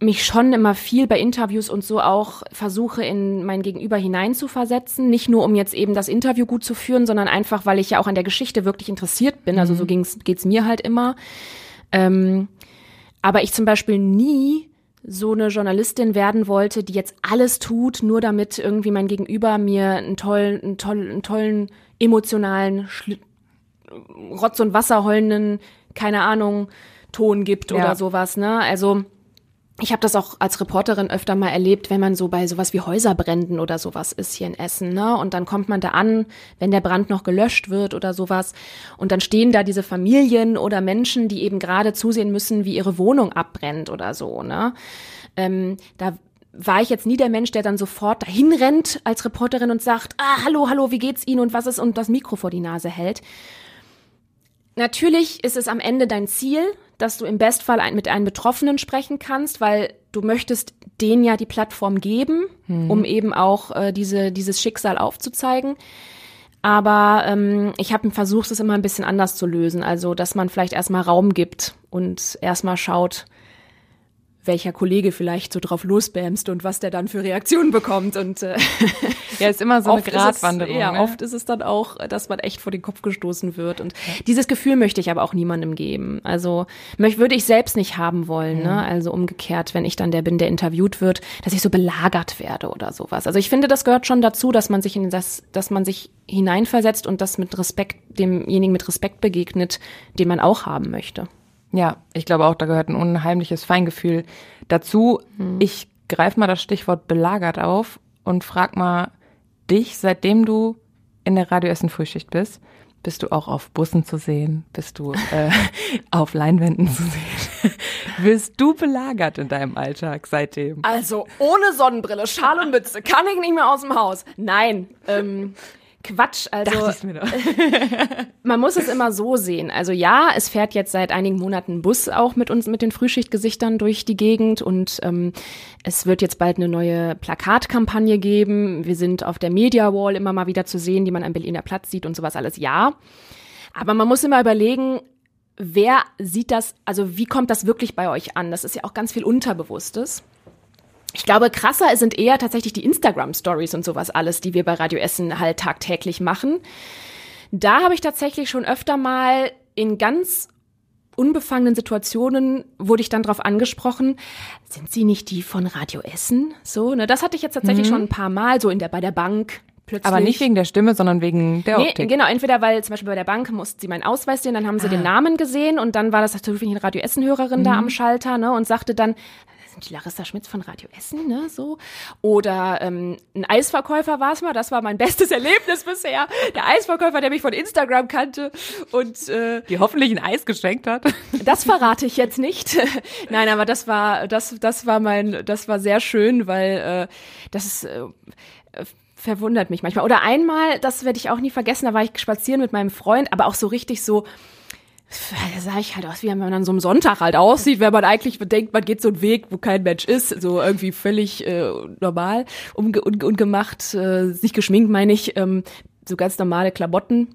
mich schon immer viel bei Interviews und so auch versuche, in mein Gegenüber hineinzuversetzen. Nicht nur, um jetzt eben das Interview gut zu führen, sondern einfach, weil ich ja auch an der Geschichte wirklich interessiert bin. Also so ging's, geht's mir halt immer. Ähm, aber ich zum Beispiel nie so eine Journalistin werden wollte, die jetzt alles tut, nur damit irgendwie mein Gegenüber mir einen tollen, einen tollen, einen tollen emotionalen, Schli Rotz- und Wasser heulenden, keine Ahnung, Ton gibt Ja. oder sowas, ne? Also ich habe das auch als Reporterin öfter mal erlebt, wenn man so bei sowas wie Häuserbränden oder sowas ist hier in Essen, ne? Und dann kommt man da an, wenn der Brand noch gelöscht wird oder sowas. Und dann stehen da diese Familien oder Menschen, die eben gerade zusehen müssen, wie ihre Wohnung abbrennt oder so, ne? Ähm, da war ich jetzt nie der Mensch, der dann sofort dahin rennt als Reporterin und sagt, ah, hallo, hallo, wie geht's Ihnen und was ist und das Mikro vor die Nase hält. Natürlich ist es am Ende dein Ziel, dass du im Bestfall ein, mit einem Betroffenen sprechen kannst, weil du möchtest denen ja die Plattform geben, um eben auch äh, diese, dieses Schicksal aufzuzeigen. Aber ähm, ich habe versucht, es immer ein bisschen anders zu lösen. Also, dass man vielleicht erstmal Raum gibt und erstmal schaut, welcher Kollege vielleicht so drauf losbämst und was der dann für Reaktionen bekommt. Und äh, Ja, ist immer so eine Gratwanderung. Es, ja, ne? oft ist es dann auch, dass man echt vor den Kopf gestoßen wird. Und dieses Gefühl möchte ich aber auch niemandem geben. Also möch, würde ich selbst nicht haben wollen. Ne? Also umgekehrt, wenn ich dann der bin, der interviewt wird, dass ich so belagert werde oder sowas. Also ich finde, das gehört schon dazu, dass man sich in das, dass man sich hineinversetzt und das mit Respekt, demjenigen mit Respekt begegnet, den man auch haben möchte. Ja, ich glaube auch, da gehört ein unheimliches Feingefühl dazu. Ich greife mal das Stichwort belagert auf und frag mal dich, seitdem du in der Radio Essen Frühschicht bist, bist du auch auf Bussen zu sehen? Bist du äh, auf Leinwänden zu sehen? Wirst du belagert in deinem Alltag seitdem? Also ohne Sonnenbrille, Schal und Mütze kann ich nicht mehr aus dem Haus. Nein, ähm, Quatsch. Also man muss es immer so sehen. Also ja, es fährt jetzt seit einigen Monaten Bus auch mit uns, mit den Frühschichtgesichtern durch die Gegend und ähm, es wird jetzt bald eine neue Plakatkampagne geben. Wir sind auf der Media Wall immer mal wieder zu sehen, die man am Berliner Platz sieht und sowas alles. Ja, aber man muss immer überlegen, wer sieht das, also wie kommt das wirklich bei euch an? Das ist ja auch ganz viel Unterbewusstes. Ich glaube, krasser sind eher tatsächlich die Instagram-Stories und sowas alles, die wir bei Radio Essen halt tagtäglich machen. Da habe ich tatsächlich schon öfter mal in ganz unbefangenen Situationen wurde ich dann drauf angesprochen, sind Sie nicht die von Radio Essen? So, ne, das hatte ich jetzt tatsächlich schon ein paar Mal, so in der, bei der Bank. Plötzlich. Aber nicht wegen der Stimme, sondern wegen der Nee, Optik. genau, entweder weil zum Beispiel bei der Bank mussten sie meinen Ausweis sehen, dann haben sie den Namen gesehen und dann war das natürlich eine Radio Essen-Hörerin da am Schalter, ne, und sagte dann, die Larissa Schmitz von Radio Essen, ne, so. Oder ähm, ein Eisverkäufer war es mal, das war mein bestes Erlebnis bisher. Der Eisverkäufer, der mich von Instagram kannte und äh, Die hoffentlich ein Eis geschenkt hat. das verrate ich jetzt nicht. Nein, aber das war, das, das war mein, das war sehr schön, weil äh, das ist, äh, verwundert mich manchmal. Oder einmal, das werde ich auch nie vergessen, da war ich spazieren mit meinem Freund, aber auch so richtig so, da sah ich halt aus, wie man an so einem Sonntag halt aussieht, wenn man eigentlich bedenkt, man geht so einen Weg, wo kein Mensch ist, so irgendwie völlig äh, normal, unge un ungemacht, äh, nicht geschminkt, meine ich, ähm, so ganz normale Klamotten.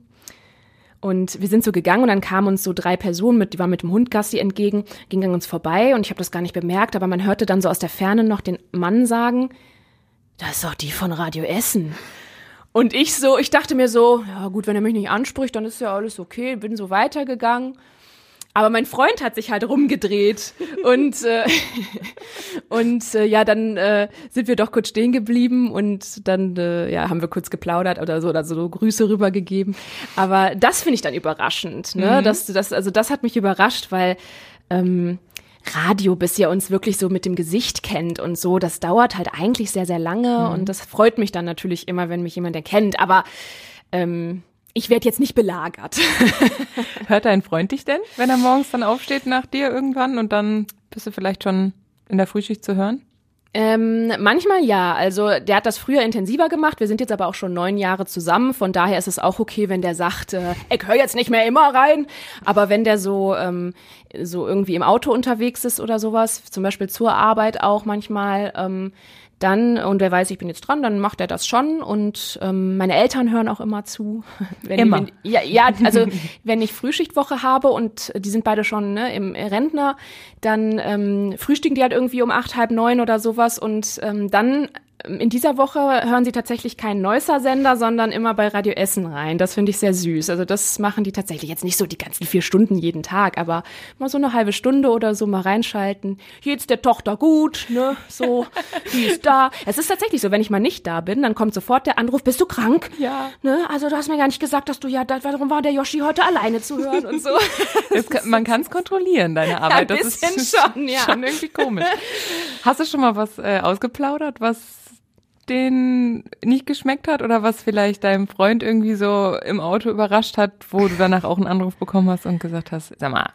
Und wir sind so gegangen und dann kamen uns so drei Personen mit, die waren mit dem Hund Gassi entgegen, gingen an uns vorbei und ich habe das gar nicht bemerkt, aber man hörte dann so aus der Ferne noch den Mann sagen, das ist doch die von Radio Essen. Und ich so, ich dachte mir so, ja gut, wenn er mich nicht anspricht, dann ist ja alles okay, bin so weitergegangen. Aber mein Freund hat sich halt rumgedreht und äh, und äh, ja, dann äh, sind wir doch kurz stehen geblieben und dann äh, ja haben wir kurz geplaudert oder so oder so Grüße rübergegeben. Aber das finde ich dann überraschend, ne? Das, das also das hat mich überrascht, weil ähm, Radio, bis ihr uns wirklich so mit dem Gesicht kennt und so, das dauert halt eigentlich sehr, sehr lange und das freut mich dann natürlich immer, wenn mich jemand erkennt. Aber ähm, ich werde jetzt nicht belagert. Hört dein Freund dich denn, wenn er morgens dann aufsteht nach dir irgendwann und dann bist du vielleicht schon in der Frühschicht zu hören? Ähm, manchmal ja. Also der hat das früher intensiver gemacht. Wir sind jetzt aber auch schon neun Jahre zusammen. Von daher ist es auch okay, wenn der sagt, äh, ich höre jetzt nicht mehr immer rein. Aber wenn der so ähm, so irgendwie im Auto unterwegs ist oder sowas, zum Beispiel zur Arbeit auch manchmal, ähm, dann und wer weiß, ich bin jetzt dran, dann macht er das schon. Und ähm, meine Eltern hören auch immer zu. Wenn Immer? Die, wenn, ja, ja, also wenn ich Frühschichtwoche habe und die sind beide schon ne, im Rentner, dann ähm, frühstücken die halt irgendwie um acht, halb neun oder sowas und ähm, dann in dieser Woche hören sie tatsächlich keinen Neusser-Sender, sondern immer bei Radio Essen rein. Das finde ich sehr süß. Also das machen die tatsächlich jetzt nicht so die ganzen vier Stunden jeden Tag, aber mal so eine halbe Stunde oder so mal reinschalten. Geht's der Tochter gut, ne? So, die ist da. Es ist tatsächlich so, wenn ich mal nicht da bin, dann kommt sofort der Anruf, bist du krank? Ja. Ne? Also du hast mir gar nicht gesagt, dass du ja, da, warum war der Yoshi heute alleine zu hören und so. Das kann, man kann es kontrollieren, deine Arbeit. ein das bisschen ist schon, ja. schon irgendwie komisch. Hast du schon mal was äh, ausgeplaudert, was den nicht geschmeckt hat oder was vielleicht deinem Freund irgendwie so im Auto überrascht hat, wo du danach auch einen Anruf bekommen hast und gesagt hast, sag mal,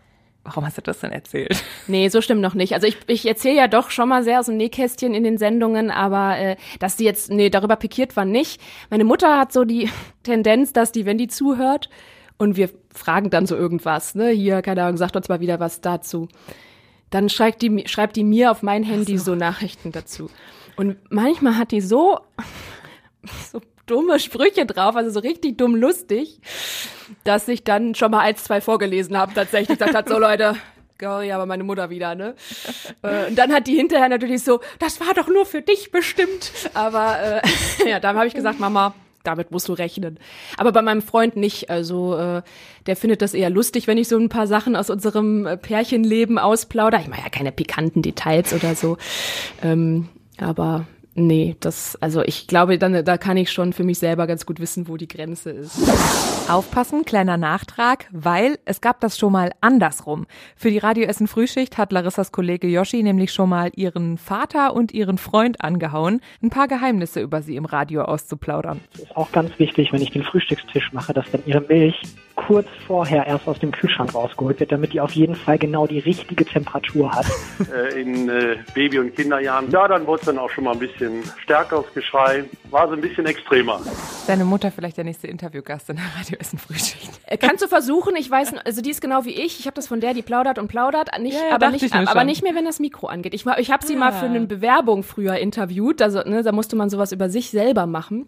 warum hast du das denn erzählt? Nee, so stimmt noch nicht. Also ich, ich erzähle ja doch schon mal sehr aus dem Nähkästchen in den Sendungen, aber äh, dass die jetzt, nee, darüber pikiert war nicht. Meine Mutter hat so die Tendenz, dass die, wenn die zuhört und wir fragen dann so irgendwas, ne, hier, keine Ahnung, sagt uns mal wieder was dazu, dann schreibt die, schreibt die mir auf mein Handy so. Nachrichten dazu. Und manchmal hat die so, so dumme Sprüche drauf, also so richtig dumm lustig, dass ich dann schon mal eins, zwei vorgelesen habe tatsächlich. Gesagt hat, so Leute, ja, aber meine Mutter wieder, ne? äh, und dann hat die hinterher natürlich so, das war doch nur für dich bestimmt. Aber äh, ja, dann habe ich gesagt, Mama, damit musst du rechnen. Aber bei meinem Freund nicht. Also äh, der findet das eher lustig, wenn ich so ein paar Sachen aus unserem äh, Pärchenleben ausplaudere. Ich mache ja keine pikanten Details oder so. Ähm, aber Nee, das, also ich glaube, dann, da kann ich schon für mich selber ganz gut wissen, wo die Grenze ist. Aufpassen, kleiner Nachtrag, weil es gab das schon mal andersrum. Für die Radio Essen Frühschicht hat Larissas Kollege Yoshi nämlich schon mal ihren Vater und ihren Freund angehauen, ein paar Geheimnisse über sie im Radio auszuplaudern. Es ist auch ganz wichtig, wenn ich den Frühstückstisch mache, dass dann ihre Milch kurz vorher erst aus dem Kühlschrank rausgeholt wird, damit die auf jeden Fall genau die richtige Temperatur hat. Äh, in äh, Baby- und Kinderjahren. Ja, dann wurde es dann auch schon mal ein bisschen stärkeres Geschrei. War so ein bisschen extremer. Deine Mutter vielleicht der nächste Interviewgast in der Radio Essen Frühschicht. Kannst du versuchen, ich weiß, also die ist genau wie ich. Ich habe das von der, die plaudert und plaudert, nicht, Ja, ja, aber, nicht, aber schon. nicht mehr, wenn das Mikro angeht. Ich, ich habe sie mal Ah. für eine Bewerbung früher interviewt, also ne, da musste man sowas über sich selber machen.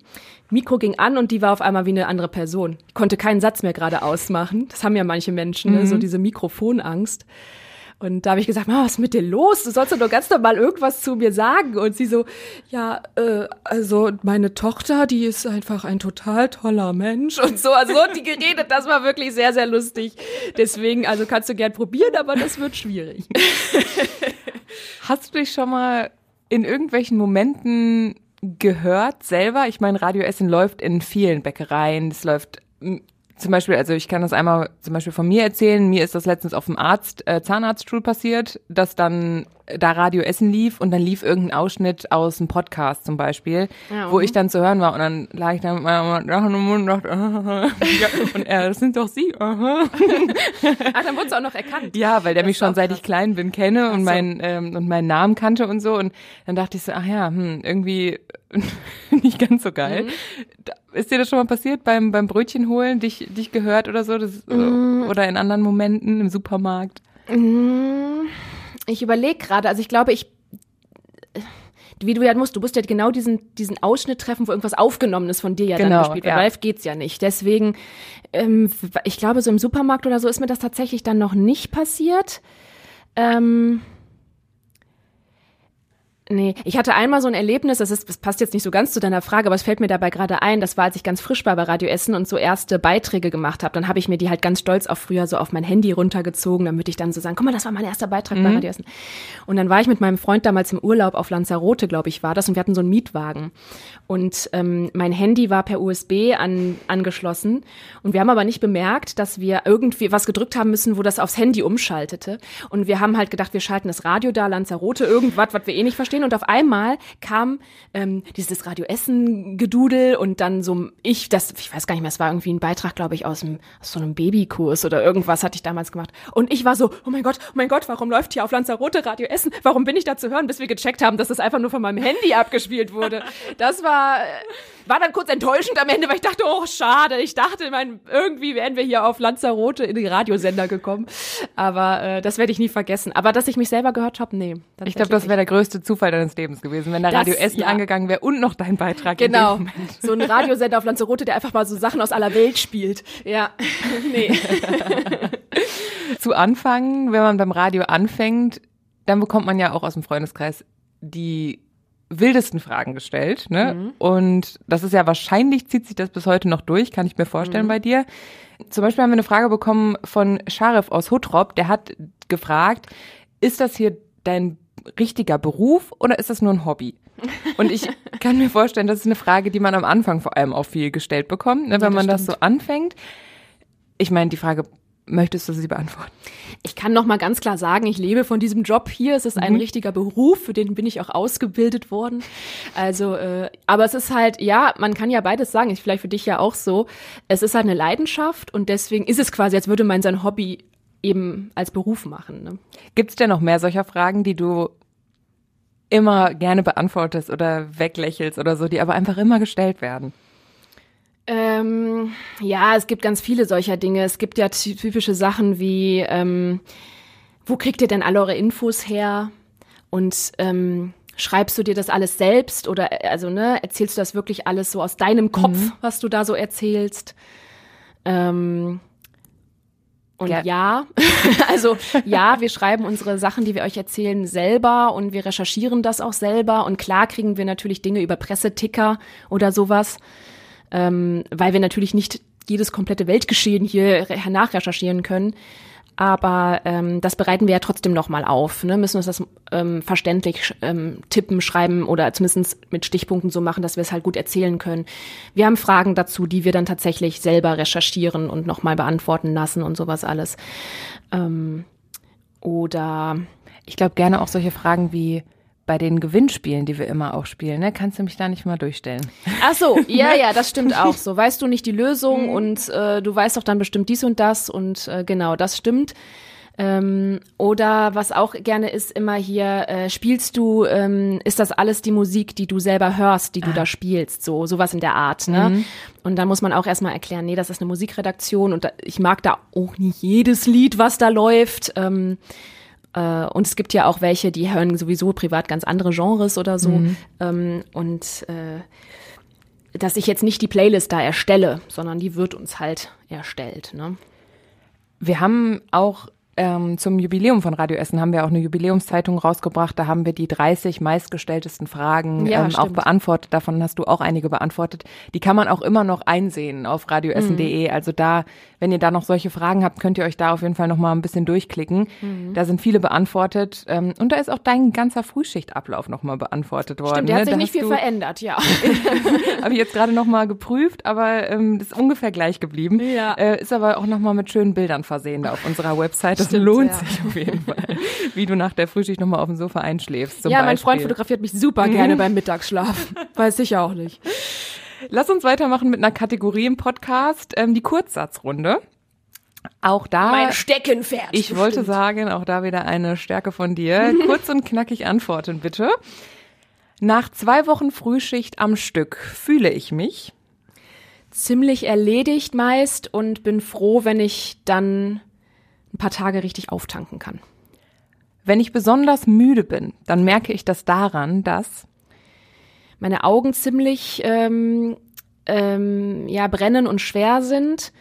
Mikro ging an und die war auf einmal wie eine andere Person. Konnte keinen Satz mehr gerade ausmachen. Das haben ja manche Menschen, ne, so Mhm. diese Mikrofonangst. Und da habe ich gesagt, Mama, was ist mit dir los? Du sollst doch ganz normal irgendwas zu mir sagen. Und sie so, ja, äh, also meine Tochter, die ist einfach ein total toller Mensch und so. Also so hat die geredet, das war wirklich sehr, sehr lustig. Deswegen, also kannst du gern probieren, aber das wird schwierig. Hast du dich schon mal in irgendwelchen Momenten gehört selber? Ich meine, Radio Essen läuft in vielen Bäckereien. Es läuft zum Beispiel, also ich kann das einmal zum Beispiel von mir erzählen. Mir ist das letztens auf dem Arzt, äh, Zahnarztstuhl passiert, dass dann da Radio Essen lief und dann lief irgendein Ausschnitt aus einem Podcast zum Beispiel, Ja, wo mhm. ich dann zu hören war und dann lag ich da mit meinem Lachen im Mund und dachte, ja, und er, das sind doch Sie. Ach, dann wurdest du auch noch erkannt. Ja, weil der Das mich schon seit krass. ich klein bin kenne und so. mein ähm, und meinen Namen kannte und so und dann dachte ich so, ach ja, hm, irgendwie nicht ganz so geil. Mhm. Ist dir das schon mal passiert beim beim Brötchen holen, dich dich gehört oder so, das, Mhm. oder in anderen Momenten im Supermarkt? Ich überlege gerade, also ich glaube, ich wie du ja musst, du musst ja genau diesen, diesen Ausschnitt treffen, wo irgendwas Aufgenommenes von dir ja Genau, dann gespielt wird. ja. Live geht's ja nicht. Deswegen, ähm, ich glaube, so im Supermarkt oder so ist mir das tatsächlich dann noch nicht passiert. Ähm, Nee, ich hatte einmal so ein Erlebnis, das, ist, das passt jetzt nicht so ganz zu deiner Frage, aber es fällt mir dabei gerade ein, das war, als ich ganz frisch war bei Radio Essen und so erste Beiträge gemacht habe. Dann habe ich mir die halt ganz stolz auf früher so auf mein Handy runtergezogen, damit ich dann so sagen, guck mal, das war mein erster Beitrag bei Radio Essen. Und dann war ich mit meinem Freund damals im Urlaub auf Lanzarote, glaube ich, war das, und wir hatten so einen Mietwagen. Und ähm, mein Handy war per USB an, angeschlossen. Und wir haben aber nicht bemerkt, dass wir irgendwie was gedrückt haben müssen, wo das aufs Handy umschaltete. Und wir haben halt gedacht, wir schalten das Radio da, Lanzarote, irgendwas, was wir eh nicht verstehen. Und auf einmal kam ähm, dieses Radio Essen-Gedudel und dann so ich, das, ich weiß gar nicht mehr, es war irgendwie ein Beitrag, glaube ich, aus, dem, aus so einem Babykurs oder irgendwas hatte ich damals gemacht. Und ich war so, oh mein Gott, oh mein Gott, warum läuft hier auf Lanzarote Radio Essen? Warum bin ich da zu hören, bis wir gecheckt haben, dass das einfach nur von meinem Handy abgespielt wurde? Das war, äh, war dann kurz enttäuschend am Ende, weil ich dachte, oh, schade. Ich dachte, mein, irgendwie wären wir hier auf Lanzarote in den Radiosender gekommen. Aber äh, das werde ich nie vergessen. Aber dass ich mich selber gehört habe, nee. Ich glaube, das wäre der größte Zufall deines Lebens gewesen, wenn da Das- Radio Essen ja. angegangen wäre und noch dein Beitrag. Genau, In dem Moment. so ein Radiosender auf Lanzarote, der einfach mal so Sachen aus aller Welt spielt. Ja, nee. zu Anfang, wenn man beim Radio anfängt, dann bekommt man ja auch aus dem Freundeskreis die wildesten Fragen gestellt, ne? Und das ist ja wahrscheinlich zieht sich das bis heute noch durch, kann ich mir vorstellen bei dir. Zum Beispiel haben wir eine Frage bekommen von Sharif aus Hutrop, der hat gefragt, ist das hier dein richtiger Beruf oder ist das nur ein Hobby? Und ich kann mir vorstellen, das ist eine Frage, die man am Anfang vor allem auch viel gestellt bekommt, ne, wenn das man das stimmt. so anfängt. Ich meine, die Frage, möchtest du sie beantworten? Ich kann noch mal ganz klar sagen, ich lebe von diesem Job hier. Es ist ein richtiger Beruf, für den bin ich auch ausgebildet worden. Also, äh, aber es ist halt, ja, man kann ja beides sagen. Ist vielleicht für dich ja auch so. Es ist halt eine Leidenschaft und deswegen ist es quasi, als würde man sein Hobby eben als Beruf machen. Ne? Gibt es denn noch mehr solcher Fragen, die du immer gerne beantwortest oder weglächelst oder so, die aber einfach immer gestellt werden? Ähm, ja, es gibt ganz viele solcher Dinge. Es gibt ja ty- typische Sachen wie, ähm, wo kriegt ihr denn alle eure Infos her? Und ähm, schreibst du dir das alles selbst oder also ne, erzählst du das wirklich alles so aus deinem Kopf, was du da so erzählst? Ähm, Und Ja. ja, also ja, wir schreiben unsere Sachen, die wir euch erzählen, selber und wir recherchieren das auch selber. Und klar kriegen wir natürlich Dinge über Presseticker oder sowas, ähm, weil wir natürlich nicht jedes komplette Weltgeschehen hier re- nachrecherchieren können. Aber ähm, das bereiten wir ja trotzdem nochmal auf. Ne? Müssen uns das ähm, verständlich ähm, tippen, schreiben oder zumindest mit Stichpunkten so machen, dass wir es halt gut erzählen können. Wir haben Fragen dazu, die wir dann tatsächlich selber recherchieren und nochmal beantworten lassen und sowas alles. Ähm, oder Ich glaube gerne auch solche Fragen wie bei den Gewinnspielen, die wir immer auch spielen. Ne? Kannst du mich da nicht mal durchstellen? Ach so, ja, ja, das stimmt auch so. Weißt du nicht die Lösung und äh, du weißt doch dann bestimmt dies und das und äh, genau, das stimmt. Ähm, oder was auch gerne ist, immer hier, äh, spielst du, ähm, ist das alles die Musik, die du selber hörst, die du da spielst, so sowas in der Art, ne? Und dann muss man auch erstmal erklären, nee, das ist eine Musikredaktion und da, ich mag da auch nicht jedes Lied, was da läuft. Ähm, äh, und es gibt ja auch welche, die hören sowieso privat ganz andere Genres oder so. Ähm, und äh, dass ich jetzt nicht die Playlist da erstelle, sondern die wird uns halt erstellt. Ne? Wir haben auch ähm, zum Jubiläum von Radio Essen haben wir auch eine Jubiläumszeitung rausgebracht. Da haben wir die 30 meistgestellten Fragen Ja, ähm, auch beantwortet. Davon hast du auch einige beantwortet. Die kann man auch immer noch einsehen auf radioessen.de. Mhm. Also da, wenn ihr da noch solche Fragen habt, könnt ihr euch da auf jeden Fall noch mal ein bisschen durchklicken. Mhm. Da sind viele beantwortet. Ähm, und da ist auch dein ganzer Frühschichtablauf noch mal beantwortet worden. Stimmt, der ne? hat sich nicht viel verändert, ja. Habe ich jetzt gerade noch mal geprüft, aber ähm, das ist ungefähr gleich geblieben. Ja. Äh, ist aber auch noch mal mit schönen Bildern versehen da auf unserer Website. Das Stimmt, lohnt ja. sich auf jeden Fall. Wie du nach der Frühschicht noch mal auf dem Sofa einschläfst. Ja, mein Freund Beispiel. Mhm. fotografiert mich super gerne beim Mittagsschlaf. Weiß ich auch nicht. Lass uns weitermachen mit einer Kategorie im Podcast, ähm, die Kurzsatzrunde. Auch da. Mein Steckenpferd. ich wollte bestimmt. sagen, auch da wieder eine Stärke von dir. Kurz und knackig antworten, bitte. Nach zwei Wochen Frühschicht am Stück fühle ich mich. ziemlich erledigt meist und bin froh, wenn ich dann ein paar Tage richtig auftanken kann. Wenn ich besonders müde bin, dann merke ich das daran, dass Meine Augen ziemlich ähm, ähm, ja brennen und schwer sind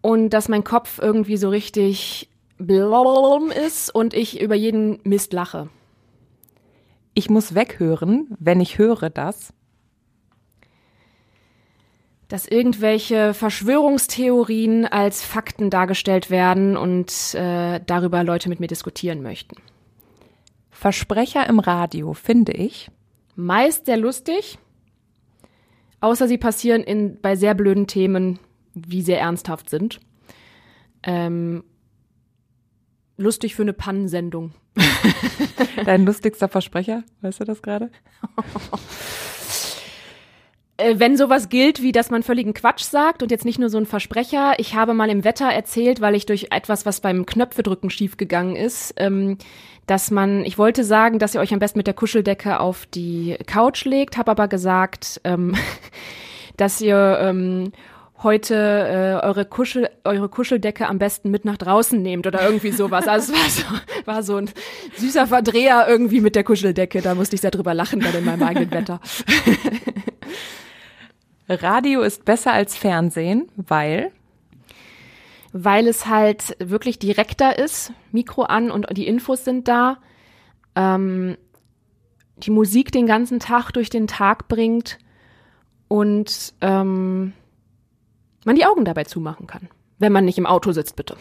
und dass mein Kopf irgendwie so richtig blum ist und ich über jeden Mist lache. ich muss weghören, wenn ich höre, dass Dass irgendwelche Verschwörungstheorien als Fakten dargestellt werden und äh, darüber Leute mit mir diskutieren möchten. Versprecher im Radio finde ich meist sehr lustig, außer sie passieren in, bei sehr blöden Themen, die sehr ernsthaft sind. Ähm, lustig für eine Pannensendung. dein lustigster Versprecher. Weißt du das gerade? Äh, wenn sowas gilt, wie dass man völligen Quatsch sagt und jetzt nicht nur so ein Versprecher. Ich habe mal im Wetter erzählt, weil ich durch etwas, was beim Knöpfedrücken schiefgegangen ist, ähm, dass man, ich wollte sagen, dass ihr euch am besten mit der Kuscheldecke auf die Couch legt, habe aber gesagt, ähm, dass ihr ähm, heute äh, eure, Kuschel, eure Kuscheldecke am besten mit nach draußen nehmt oder irgendwie sowas. Also es war so, war so ein süßer Verdreher irgendwie mit der Kuscheldecke. Da musste ich sehr drüber lachen dann in meinem eigenen Wetter. Radio ist besser als Fernsehen, weil weil es halt wirklich direkter ist, Mikro an und die Infos sind da. Ähm, die Musik den ganzen Tag durch den Tag bringt und ähm, man die Augen dabei zumachen kann. Wenn man nicht im Auto sitzt, bitte.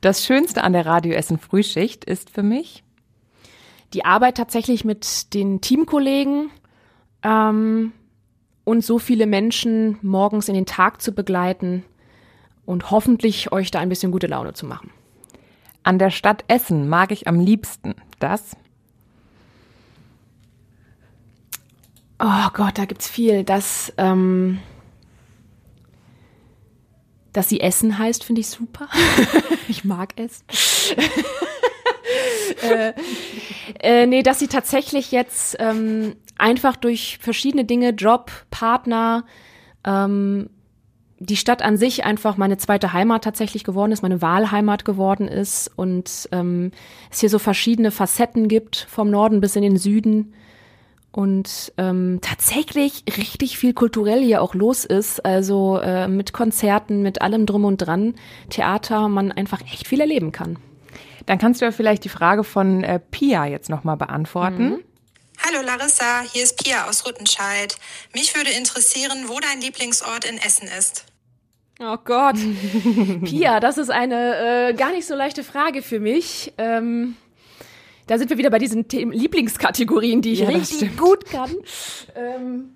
das Schönste an der Radioessen Frühschicht ist für mich Die Arbeit tatsächlich mit den Teamkollegen ähm, und so viele Menschen morgens in den Tag zu begleiten und hoffentlich euch da ein bisschen gute Laune zu machen. an der Stadt Essen mag ich am liebsten das Oh Gott, da gibt's viel. Das, ähm, dass sie Essen heißt, finde ich super. ich mag es. äh, äh, nee, dass sie tatsächlich jetzt ähm, einfach durch verschiedene Dinge, Job, Partner, ähm, die Stadt an sich einfach meine zweite Heimat tatsächlich geworden ist, meine Wahlheimat geworden ist und ähm, es hier so verschiedene Facetten gibt, vom Norden bis in den Süden und ähm, tatsächlich richtig viel kulturell hier auch los ist. Also äh, mit Konzerten, mit allem drum und dran, Theater, man einfach echt viel erleben kann. Dann kannst du ja vielleicht die Frage von äh, Pia jetzt nochmal beantworten. Mhm. Hallo Larissa, hier ist Pia aus Rüttenscheid. Mich würde interessieren, wo dein Lieblingsort in Essen ist. Oh Gott. Pia, das ist eine äh, gar nicht so leichte Frage für mich. Ähm, da sind wir wieder bei diesen Themen Lieblingskategorien, die ich Ja, richtig gut kann. Ähm,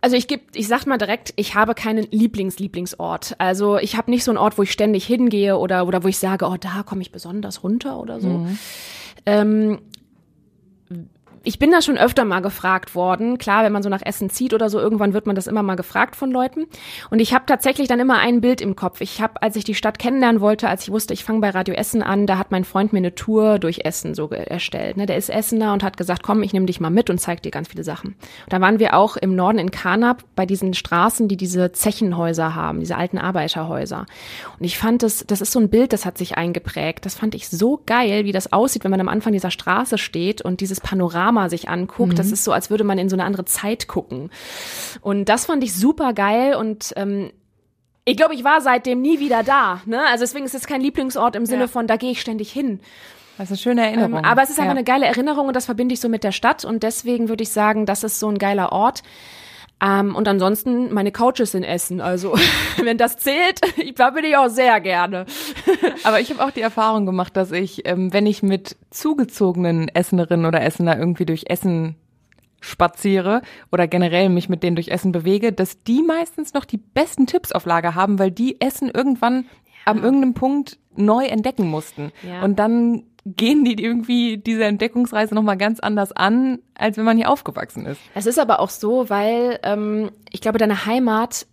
also ich geb, ich sag mal direkt, ich habe keinen Lieblings-Lieblingsort. Also ich habe nicht so einen Ort, wo ich ständig hingehe oder, oder wo ich sage, oh, da komme ich besonders runter oder so. Ähm, ich bin da schon öfter mal gefragt worden. Klar, wenn man so nach Essen zieht oder so, irgendwann wird man das immer mal gefragt von Leuten. Und ich habe tatsächlich dann immer ein Bild im Kopf. Ich habe, als ich die Stadt kennenlernen wollte, als ich wusste, ich fange bei Radio Essen an, da hat mein Freund mir eine Tour durch Essen so erstellt. Ne? Der ist Essener und hat gesagt, komm, ich nehme dich mal mit und zeig dir ganz viele Sachen. Und da waren wir auch im Norden in Karnap bei diesen Straßen, die diese Zechenhäuser haben, diese alten Arbeiterhäuser. Und ich fand das, das ist so ein Bild, das hat sich eingeprägt. Das fand ich so geil, wie das aussieht, wenn man am Anfang dieser Straße steht und dieses Panorama sich anguckt. Das ist so, als würde man in so eine andere Zeit gucken. Und das fand ich super geil und ähm, ich glaube, ich war seitdem nie wieder da. Ne? Also deswegen ist es kein Lieblingsort im Sinne Ja. von, da gehe ich ständig hin. Das ist eine schöne Erinnerung. Ähm, aber es ist einfach ja. eine geile Erinnerung und das verbinde ich so mit der Stadt und deswegen würde ich sagen, das ist so ein geiler Ort. Ähm, und ansonsten meine Couch ist in Essen. Also wenn das zählt, da bin ich auch sehr gerne. Aber ich habe auch die Erfahrung gemacht, dass ich, ähm, wenn ich mit zugezogenen Essenerinnen oder Essener irgendwie durch Essen spaziere oder generell mich mit denen durch Essen bewege, dass die meistens noch die besten Tipps auf Lager haben, weil die Essen irgendwann am irgendeinem Punkt neu entdecken mussten. Ja. Und dann gehen die irgendwie diese Entdeckungsreise nochmal ganz anders an, als wenn man hier aufgewachsen ist. Es ist aber auch so, weil ähm, ich glaube, deine Heimat,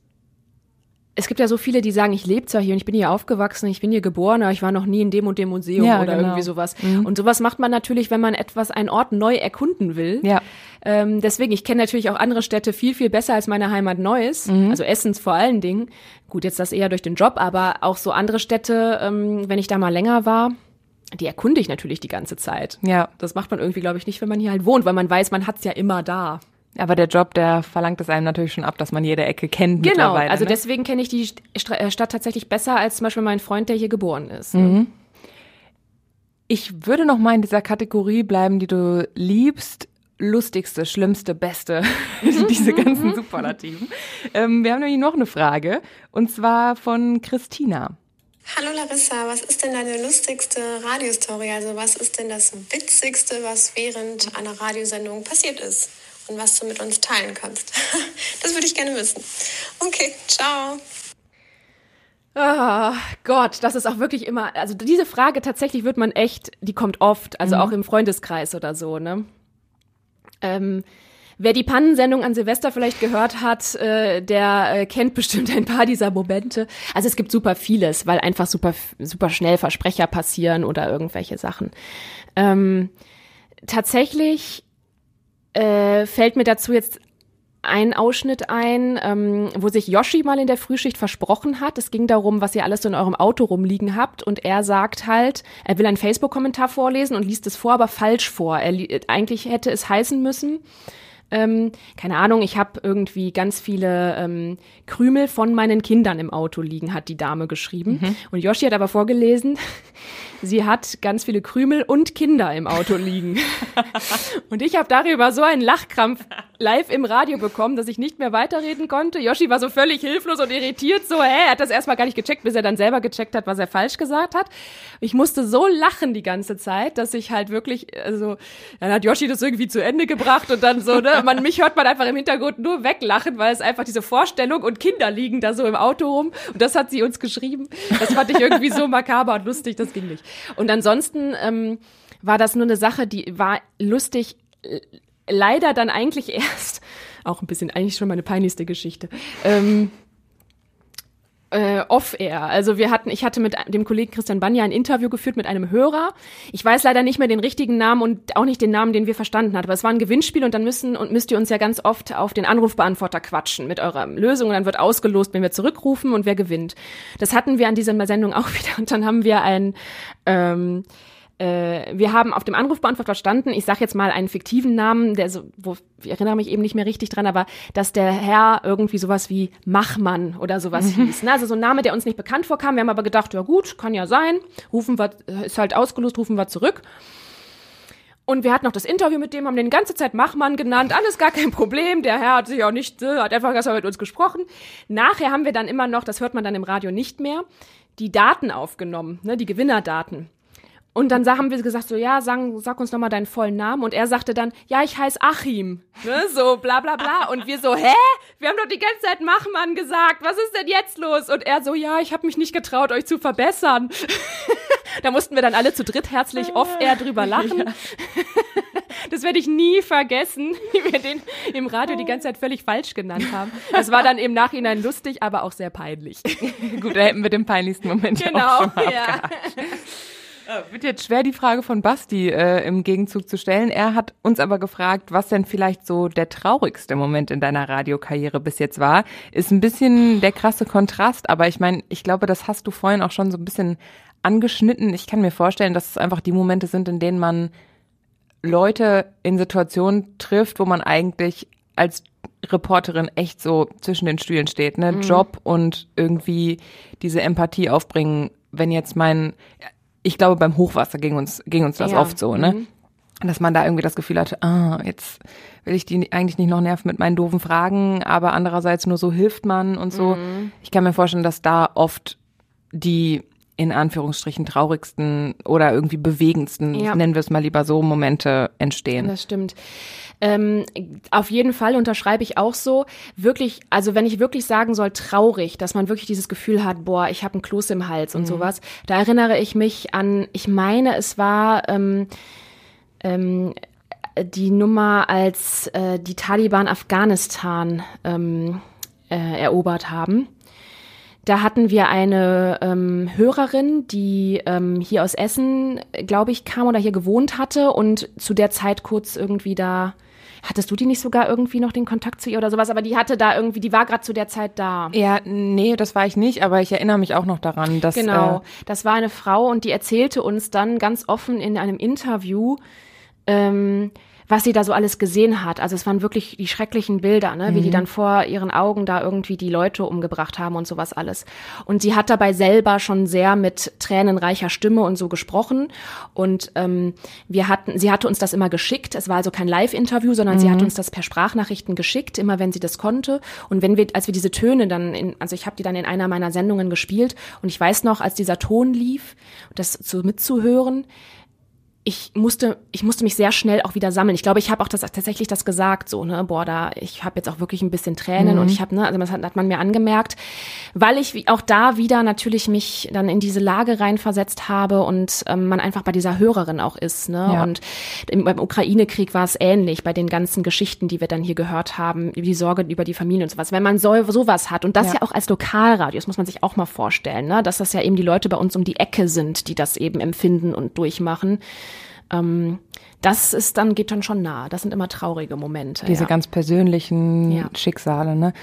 es gibt ja so viele, die sagen, ich lebe zwar hier und ich bin hier aufgewachsen, ich bin hier geboren, aber ich war noch nie in dem und dem Museum Ja, oder genau. irgendwie sowas. Und sowas macht man natürlich, wenn man etwas, einen Ort neu erkunden will. Ja. Ähm, deswegen, ich kenne natürlich auch andere Städte viel, viel besser als meine Heimat Neuss. Also Essens vor allen Dingen. Gut, jetzt das eher durch den Job, aber auch so andere Städte, ähm, wenn ich da mal länger war, die erkunde ich natürlich die ganze Zeit. Ja. Das macht man irgendwie, glaube ich, nicht, wenn man hier halt wohnt, weil man weiß, man hat's ja immer da. Aber der Job, der verlangt es einem natürlich schon ab, dass man jede Ecke kennt Genau, mittlerweile. also ne? deswegen kenne ich die äh, Stadt tatsächlich besser als zum Beispiel mein Freund, der hier geboren ist. Mhm. Ich würde noch mal in dieser Kategorie bleiben, die du liebst. Lustigste, schlimmste, beste, diese ganzen Superlativen. Ähm, wir haben nämlich noch eine Frage und zwar von Christina. Hallo Larissa, was ist denn deine lustigste Radiostory? Also was ist denn das Witzigste, was während einer Radiosendung passiert ist? Und was du mit uns teilen kannst? Das würde ich gerne wissen. Okay, ciao. Ah, Gott, das ist auch wirklich immer, also diese Frage tatsächlich wird man echt, die kommt oft, also auch im Freundeskreis oder so, ne? Ähm, wer die Pannensendung an Silvester vielleicht gehört hat, äh, der äh, kennt bestimmt ein paar dieser Momente. Also es gibt super vieles, weil einfach super, super schnell Versprecher passieren oder irgendwelche Sachen. Ähm, tatsächlich äh, fällt mir dazu jetzt ein Ausschnitt ein, ähm, wo sich Yoshi mal in der Frühschicht versprochen hat. Es ging darum, was ihr alles so in eurem Auto rumliegen habt. Und er sagt halt, er will einen Facebook-Kommentar vorlesen und liest es vor, aber falsch vor. Er, li- eigentlich hätte es heißen müssen, ähm, keine Ahnung, ich habe irgendwie ganz viele ähm, Krümel von meinen Kindern im Auto liegen, hat die Dame geschrieben. Und Yoshi hat aber vorgelesen, sie hat ganz viele Krümel und Kinder im Auto liegen. und ich habe darüber so einen Lachkrampf live im Radio bekommen, dass ich nicht mehr weiterreden konnte. Yoshi war so völlig hilflos und irritiert, so, hä, er hat das erstmal gar nicht gecheckt, bis er dann selber gecheckt hat, was er falsch gesagt hat. Ich musste so lachen die ganze Zeit, dass ich halt wirklich, also, dann hat Yoshi das irgendwie zu Ende gebracht und dann so, ne, man, mich hört man einfach im Hintergrund nur weglachen, weil es einfach diese Vorstellung und Kinder liegen da so im Auto rum und das hat sie uns geschrieben. Das fand ich irgendwie so makaber und lustig, das ging nicht. Und ansonsten ähm, war das nur eine Sache, die war lustig, äh, leider dann eigentlich erst, auch ein bisschen, eigentlich schon meine peinlichste Geschichte. Ähm, äh, off-air. Also wir hatten, ich hatte mit dem Kollegen Christian Banja ein Interview geführt mit einem Hörer. Ich weiß leider nicht mehr den richtigen Namen und auch nicht den Namen, den wir verstanden hatten. Aber es war ein Gewinnspiel und dann müssen und müsst ihr uns ja ganz oft auf den Anrufbeantworter quatschen mit eurer Lösung und dann wird ausgelost, wenn wir zurückrufen und wer gewinnt. Das hatten wir an dieser Sendung auch wieder und dann haben wir ein ähm, äh, wir haben auf dem Anrufbeantworter verstanden, ich sage jetzt mal einen fiktiven Namen, der so, wo, ich erinnere mich eben nicht mehr richtig dran, aber dass der Herr irgendwie sowas wie Machmann oder sowas hieß. Ne? Also so ein Name, der uns nicht bekannt vorkam. Wir haben aber gedacht, ja gut, kann ja sein. Rufen wir, ist halt ausgelost, rufen wir zurück. Und wir hatten noch das Interview mit dem, haben den ganze Zeit Machmann genannt, alles gar kein Problem. Der Herr hat sich auch nicht, äh, hat einfach erstmal mit uns gesprochen. Nachher haben wir dann immer noch, das hört man dann im Radio nicht mehr, die Daten aufgenommen, ne, die Gewinnerdaten. Und dann haben wir gesagt, so, ja, sag, sag uns nochmal deinen vollen Namen. Und er sagte dann, ja, ich heiße Achim. Ne, so, bla, bla, bla. Und wir so, hä? Wir haben doch die ganze Zeit Machmann gesagt. Was ist denn jetzt los? Und er so, ja, ich habe mich nicht getraut, euch zu verbessern. da mussten wir dann alle zu dritt herzlich off-air drüber lachen. Das werde ich nie vergessen, wie wir den im Radio die ganze Zeit völlig falsch genannt haben. Das war dann im Nachhinein lustig, aber auch sehr peinlich. Gut, da hätten wir den peinlichsten Moment ja auch Genau, schon mal ja. abgehakt. Wird jetzt schwer, die Frage von Basti äh, im Gegenzug zu stellen. Er hat uns aber gefragt, was denn vielleicht so der traurigste Moment in deiner Radiokarriere bis jetzt war. Ist ein bisschen der krasse Kontrast, aber ich meine, ich glaube, das hast du vorhin auch schon so ein bisschen angeschnitten. Ich kann mir vorstellen, dass es einfach die Momente sind, in denen man Leute in Situationen trifft, wo man eigentlich als Reporterin echt so zwischen den Stühlen steht, ne? Job und irgendwie diese Empathie aufbringen, wenn jetzt mein, ich glaube, beim Hochwasser ging uns, ging uns das Ja. oft so, ne? Dass man da irgendwie das Gefühl hatte, ah, jetzt will ich die eigentlich nicht noch nerven mit meinen doofen Fragen, aber andererseits nur so hilft man und so. Ich kann mir vorstellen, dass da oft die in Anführungsstrichen traurigsten oder irgendwie bewegendsten, Ja. nennen wir es mal lieber so, Momente entstehen. Das stimmt. Ähm, auf jeden Fall unterschreibe ich auch so. Wirklich, also wenn ich wirklich sagen soll, traurig, dass man wirklich dieses Gefühl hat, boah, ich habe einen Kloß im Hals und sowas. Da erinnere ich mich an, ich meine, es war ähm, ähm, die Nummer, als äh, die Taliban Afghanistan ähm, äh, erobert haben. Da hatten wir eine ähm, Hörerin, die ähm, hier aus Essen, glaube ich, kam oder hier gewohnt hatte und zu der Zeit kurz irgendwie da. Hattest du die nicht sogar irgendwie noch den Kontakt zu ihr oder sowas? Aber die hatte da irgendwie, die war gerade zu der Zeit da. Ja, nee, das war ich nicht, aber ich erinnere mich auch noch daran, dass Genau, äh, das war eine Frau und die erzählte uns dann ganz offen in einem Interview, ähm, was sie da so alles gesehen hat. Also es waren wirklich die schrecklichen Bilder, ne? wie die dann vor ihren Augen da irgendwie die Leute umgebracht haben und sowas alles. Und sie hat dabei selber schon sehr mit tränenreicher Stimme und so gesprochen. Und ähm, wir hatten, sie hatte uns das immer geschickt. Es war also kein Live-Interview, sondern sie hat uns das per Sprachnachrichten geschickt, immer wenn sie das konnte. Und wenn wir, als wir diese Töne dann, in, also ich habe die dann in einer meiner Sendungen gespielt und ich weiß noch, als dieser Ton lief, das so mitzuhören, ich musste, ich musste mich sehr schnell auch wieder sammeln. Ich glaube, ich habe auch das tatsächlich das gesagt, so ne, boah, da ich habe jetzt auch wirklich ein bisschen Tränen und ich habe, ne, also das hat, hat man mir angemerkt, weil ich auch da wieder natürlich mich dann in diese Lage reinversetzt habe und ähm, man einfach bei dieser Hörerin auch ist, ne, Ja. und im, beim Ukraine-Krieg war es ähnlich bei den ganzen Geschichten, die wir dann hier gehört haben, die Sorge über die Familie und sowas. Wenn man so, sowas hat und das ja. Ja. auch als Lokalradio, das muss man sich auch mal vorstellen, ne, dass das ja eben die Leute bei uns um die Ecke sind, die das eben empfinden und durchmachen. Ähm, das ist dann, geht dann schon nah. Das sind immer traurige Momente. diese ja. ganz persönlichen Ja. Mhm. Schicksale, ne?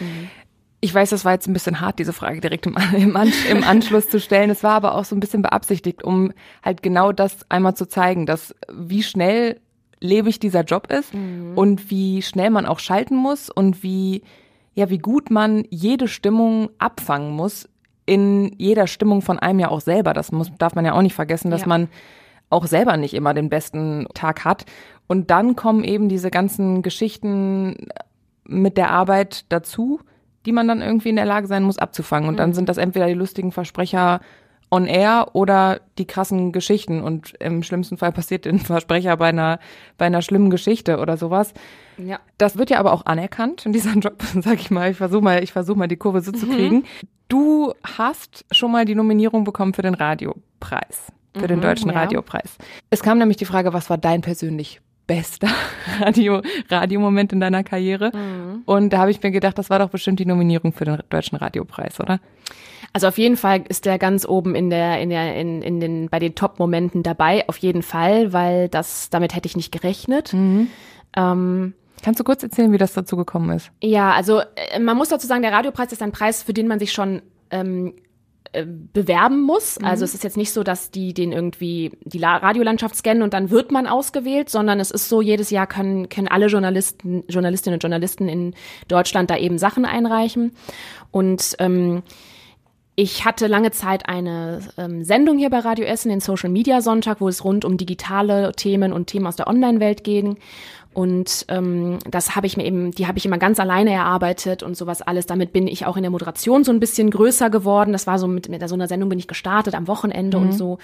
Ich weiß, das war jetzt ein bisschen hart, diese Frage direkt im, im, An im Anschluss zu stellen. Es war aber auch so ein bisschen beabsichtigt, um halt genau das einmal zu zeigen, dass wie schnell lebig dieser Job ist Mhm. und wie schnell man auch schalten muss und wie, ja, wie gut man jede Stimmung abfangen muss. In jeder Stimmung von einem ja auch selber. Das muss, darf man ja auch nicht vergessen, dass Ja. man auch selber nicht immer den besten Tag hat. Und dann kommen eben diese ganzen Geschichten mit der Arbeit dazu, die man dann irgendwie in der Lage sein muss abzufangen. Und dann sind das entweder die lustigen Versprecher on air oder die krassen Geschichten. Und im schlimmsten Fall passiert den Versprecher bei einer, bei einer schlimmen Geschichte oder sowas. Ja. Das wird ja aber auch anerkannt in diesem Job, sag ich mal. Ich versuche mal, ich versuche mal die Kurve so zu kriegen. Du hast schon mal die Nominierung bekommen für den Radiopreis, für den deutschen ja. Radiopreis. Es kam nämlich die Frage, was war dein persönlich bester Radio, Radiomoment in deiner Karriere? Und da habe ich mir gedacht, das war doch bestimmt die Nominierung für den deutschen Radiopreis, oder? Also auf jeden Fall ist der ganz oben in der, in der, in, in den, bei den Top-Momenten dabei, auf jeden Fall, weil das, damit hätte ich nicht gerechnet. Ähm, Kannst du kurz erzählen, wie das dazu gekommen ist? Ja, also äh, man muss dazu sagen, der Radiopreis ist ein Preis, für den man sich schon ähm, äh, bewerben muss. Also es ist jetzt nicht so, dass die den irgendwie die La Radiolandschaft scannen und dann wird man ausgewählt, sondern es ist so, jedes Jahr können, können alle Journalisten, Journalistinnen und Journalisten in Deutschland da eben Sachen einreichen. Und ähm, ich hatte lange Zeit eine ähm, Sendung hier bei Radio Essen, den Social Media Sonntag, wo es rund um digitale Themen und Themen aus der Online-Welt ging. Und ähm, das habe ich mir eben, die habe ich immer ganz alleine erarbeitet und sowas alles. Damit bin ich auch in der Moderation so ein bisschen größer geworden. Das war so mit, mit so einer Sendung bin ich gestartet am Wochenende und so.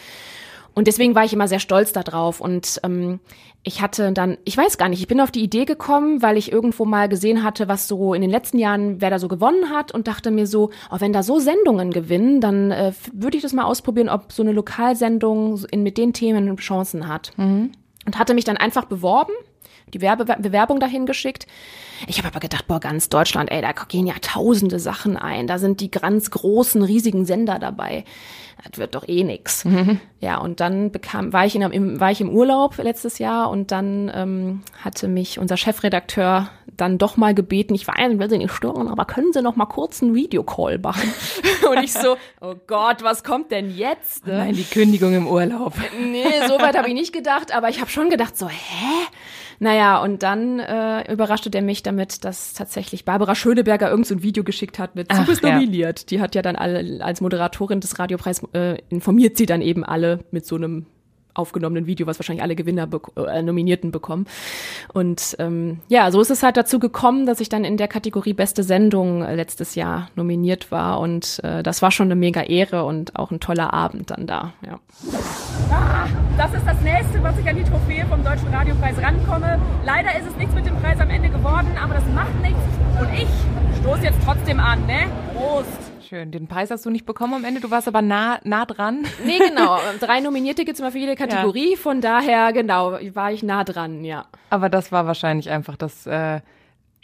Und deswegen war ich immer sehr stolz darauf. Und ähm, ich hatte dann, ich weiß gar nicht, ich bin auf die Idee gekommen, weil ich irgendwo mal gesehen hatte, was so in den letzten Jahren, wer da so gewonnen hat und dachte mir so, oh, wenn da so Sendungen gewinnen, dann äh, würde ich das mal ausprobieren, ob so eine Lokalsendung in, mit den Themen Chancen hat. Und hatte mich dann einfach beworben, die Werbe Bewerbung dahin geschickt. Ich habe aber gedacht, boah, ganz Deutschland, ey, da gehen ja tausende Sachen ein. Da sind die ganz großen, riesigen Sender dabei. Das wird doch eh nix. Ja, und dann bekam, war ich, in, im, war ich im Urlaub letztes Jahr und dann ähm, hatte mich unser Chefredakteur dann doch mal gebeten, ich weiß, ich will Sie nicht stören, aber können Sie noch mal kurz einen Videocall machen? und ich so, oh Gott, was kommt denn jetzt? ne? Nein, die Kündigung im Urlaub. Nee, so weit habe ich nicht gedacht, aber ich habe schon gedacht, so, hä? Naja, und dann äh, überraschte der mich damit, dass tatsächlich Barbara Schöneberger irgend so ein Video geschickt hat mit Ach, Du bist ja. nominiert. Die hat ja dann alle als Moderatorin des Radiopreises äh, informiert sie dann eben alle mit so einem aufgenommenen Video, was wahrscheinlich alle Gewinner bek- äh, Nominierten bekommen. Und ähm, ja, so ist es halt dazu gekommen, dass ich dann in der Kategorie Beste Sendung äh, letztes Jahr nominiert war. Und äh, das war schon eine mega Ehre und auch ein toller Abend dann da. Ja. Das ist das nächste, was ich an die Trophäe vom Deutschen Radiopreis rankomme. Leider ist es nichts mit dem Preis am Ende geworden, aber das macht nichts. Und ich stoße jetzt trotzdem an, ne? Prost! Schön. Den Preis hast du nicht bekommen am Ende, du warst aber nah, nah dran. Nee, genau. Drei Nominierte gibt's immer für jede Kategorie. Von daher, genau, war ich nah dran, ja. Aber das war wahrscheinlich einfach das äh,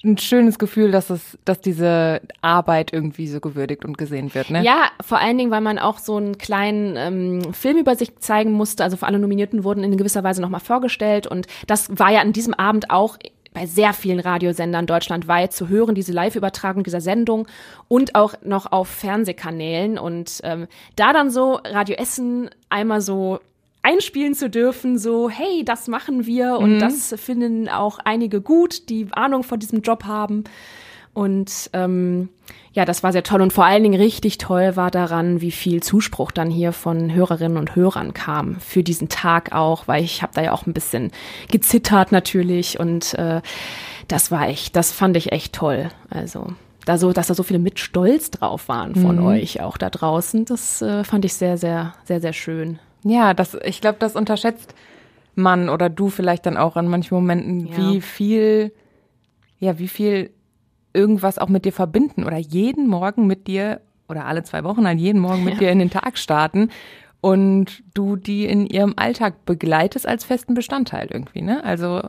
ein schönes Gefühl, dass es, dass diese Arbeit irgendwie so gewürdigt und gesehen wird, ne? Ja, vor allen Dingen, weil man auch so einen kleinen ähm, Film über sich zeigen musste. Also für alle Nominierten wurden in gewisser Weise nochmal vorgestellt. Und das war ja an diesem Abend auch bei sehr vielen Radiosendern deutschlandweit zu hören, diese Live-Übertragung dieser Sendung und auch noch auf Fernsehkanälen. Und ähm, da dann so Radio Essen einmal so einspielen zu dürfen, so, hey, das machen wir und das finden auch einige gut, die Ahnung von diesem Job haben. Und ähm, ja, das war sehr toll und vor allen Dingen richtig toll war daran, wie viel Zuspruch dann hier von Hörerinnen und Hörern kam für diesen Tag auch, weil ich habe da ja auch ein bisschen gezittert natürlich und äh, das war echt, das fand ich echt toll. Also da so, dass da so viele mit Stolz drauf waren von euch auch da draußen, das äh, fand ich sehr, sehr, sehr, sehr schön. Ja, das, ich glaube, das unterschätzt man oder du vielleicht dann auch an manchen Momenten, Ja. wie viel, ja, wie viel irgendwas auch mit dir verbinden oder jeden Morgen mit dir oder alle zwei Wochen an jeden Morgen mit dir in den Tag starten und du die in ihrem Alltag begleitest als festen Bestandteil irgendwie, ne? Also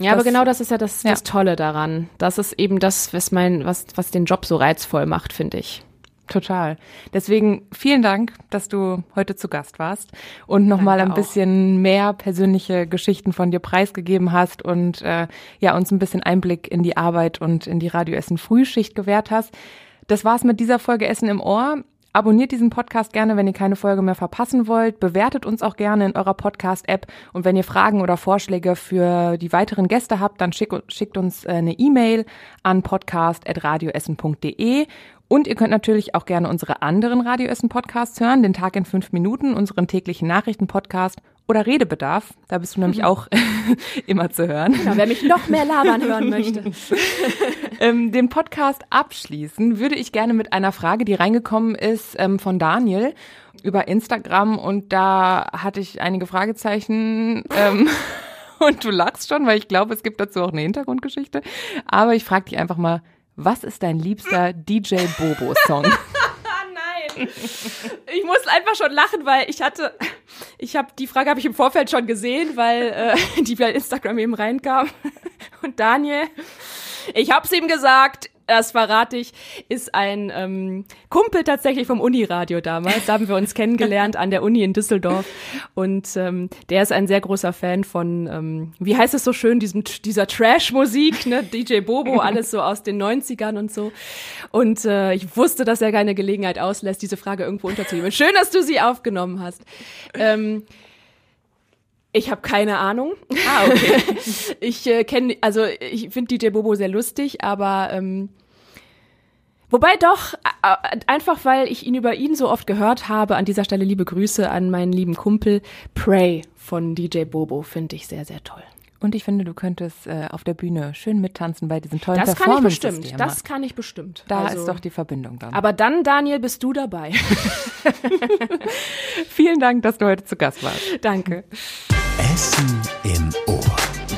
Ja, aber Das- genau das ist ja das, Ja. das Tolle daran. Das ist eben das, was mein, was, was den Job so reizvoll macht, finde ich. Total. Deswegen vielen Dank, dass du heute zu Gast warst und nochmal ein auch. bisschen mehr persönliche Geschichten von dir preisgegeben hast und äh, ja uns ein bisschen Einblick in die Arbeit und in die Radio Essen Frühschicht gewährt hast. Das war's mit dieser Folge Essen im Ohr. Abonniert diesen Podcast gerne, wenn ihr keine Folge mehr verpassen wollt. Bewertet uns auch gerne in eurer Podcast-App. Und wenn ihr Fragen oder Vorschläge für die weiteren Gäste habt, dann schick, schickt uns äh, eine E-Mail an podcast.radioessen.de. Und ihr könnt natürlich auch gerne unsere anderen Radio Essen Podcasts hören, den Tag in fünf Minuten, unseren täglichen Nachrichten-Podcast oder Redebedarf. Da bist du nämlich auch immer zu hören. Ja, wer mich noch mehr labern hören möchte. Ähm, den Podcast abschließen würde ich gerne mit einer Frage, die reingekommen ist ähm, von Daniel über Instagram und da hatte ich einige Fragezeichen ähm, und du lachst schon, weil ich glaube, es gibt dazu auch eine Hintergrundgeschichte. Aber ich frage dich einfach mal, was ist dein liebster DJ Bobo Song? Nein. Ich muss einfach schon lachen, weil ich hatte, ich habe die Frage habe ich im Vorfeld schon gesehen, weil äh, die bei Instagram eben reinkam. Und Daniel, ich hab's ihm gesagt, das verrate ich, ist ein ähm, Kumpel tatsächlich vom Uniradio damals. Da haben wir uns kennengelernt an der Uni in Düsseldorf. Und ähm, der ist ein sehr großer Fan von, ähm, wie heißt es so schön, diesem, dieser Trash-Musik, ne? DJ Bobo, alles so aus den 90ern und so. Und äh, ich wusste, dass er keine Gelegenheit auslässt, diese Frage irgendwo unterzunehmen. Schön, dass du sie aufgenommen hast. Ähm, ich habe keine Ahnung. Ah, okay. ich äh, kenne, also ich finde DJ Bobo sehr lustig, aber ähm, wobei doch, äh, einfach weil ich ihn über ihn so oft gehört habe, an dieser Stelle liebe Grüße an meinen lieben Kumpel Pray von DJ Bobo, finde ich sehr, sehr toll. Und ich finde, du könntest äh, auf der Bühne schön mittanzen bei diesen tollen Das kann ich bestimmt, das kann ich bestimmt. Da Also- ist doch die Verbindung dann. Aber dann, Daniel, bist du dabei. Vielen Dank, dass du heute zu Gast warst. Danke. Essen im Ohr.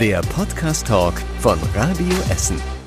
Der Podcast-Talk von Radio Essen.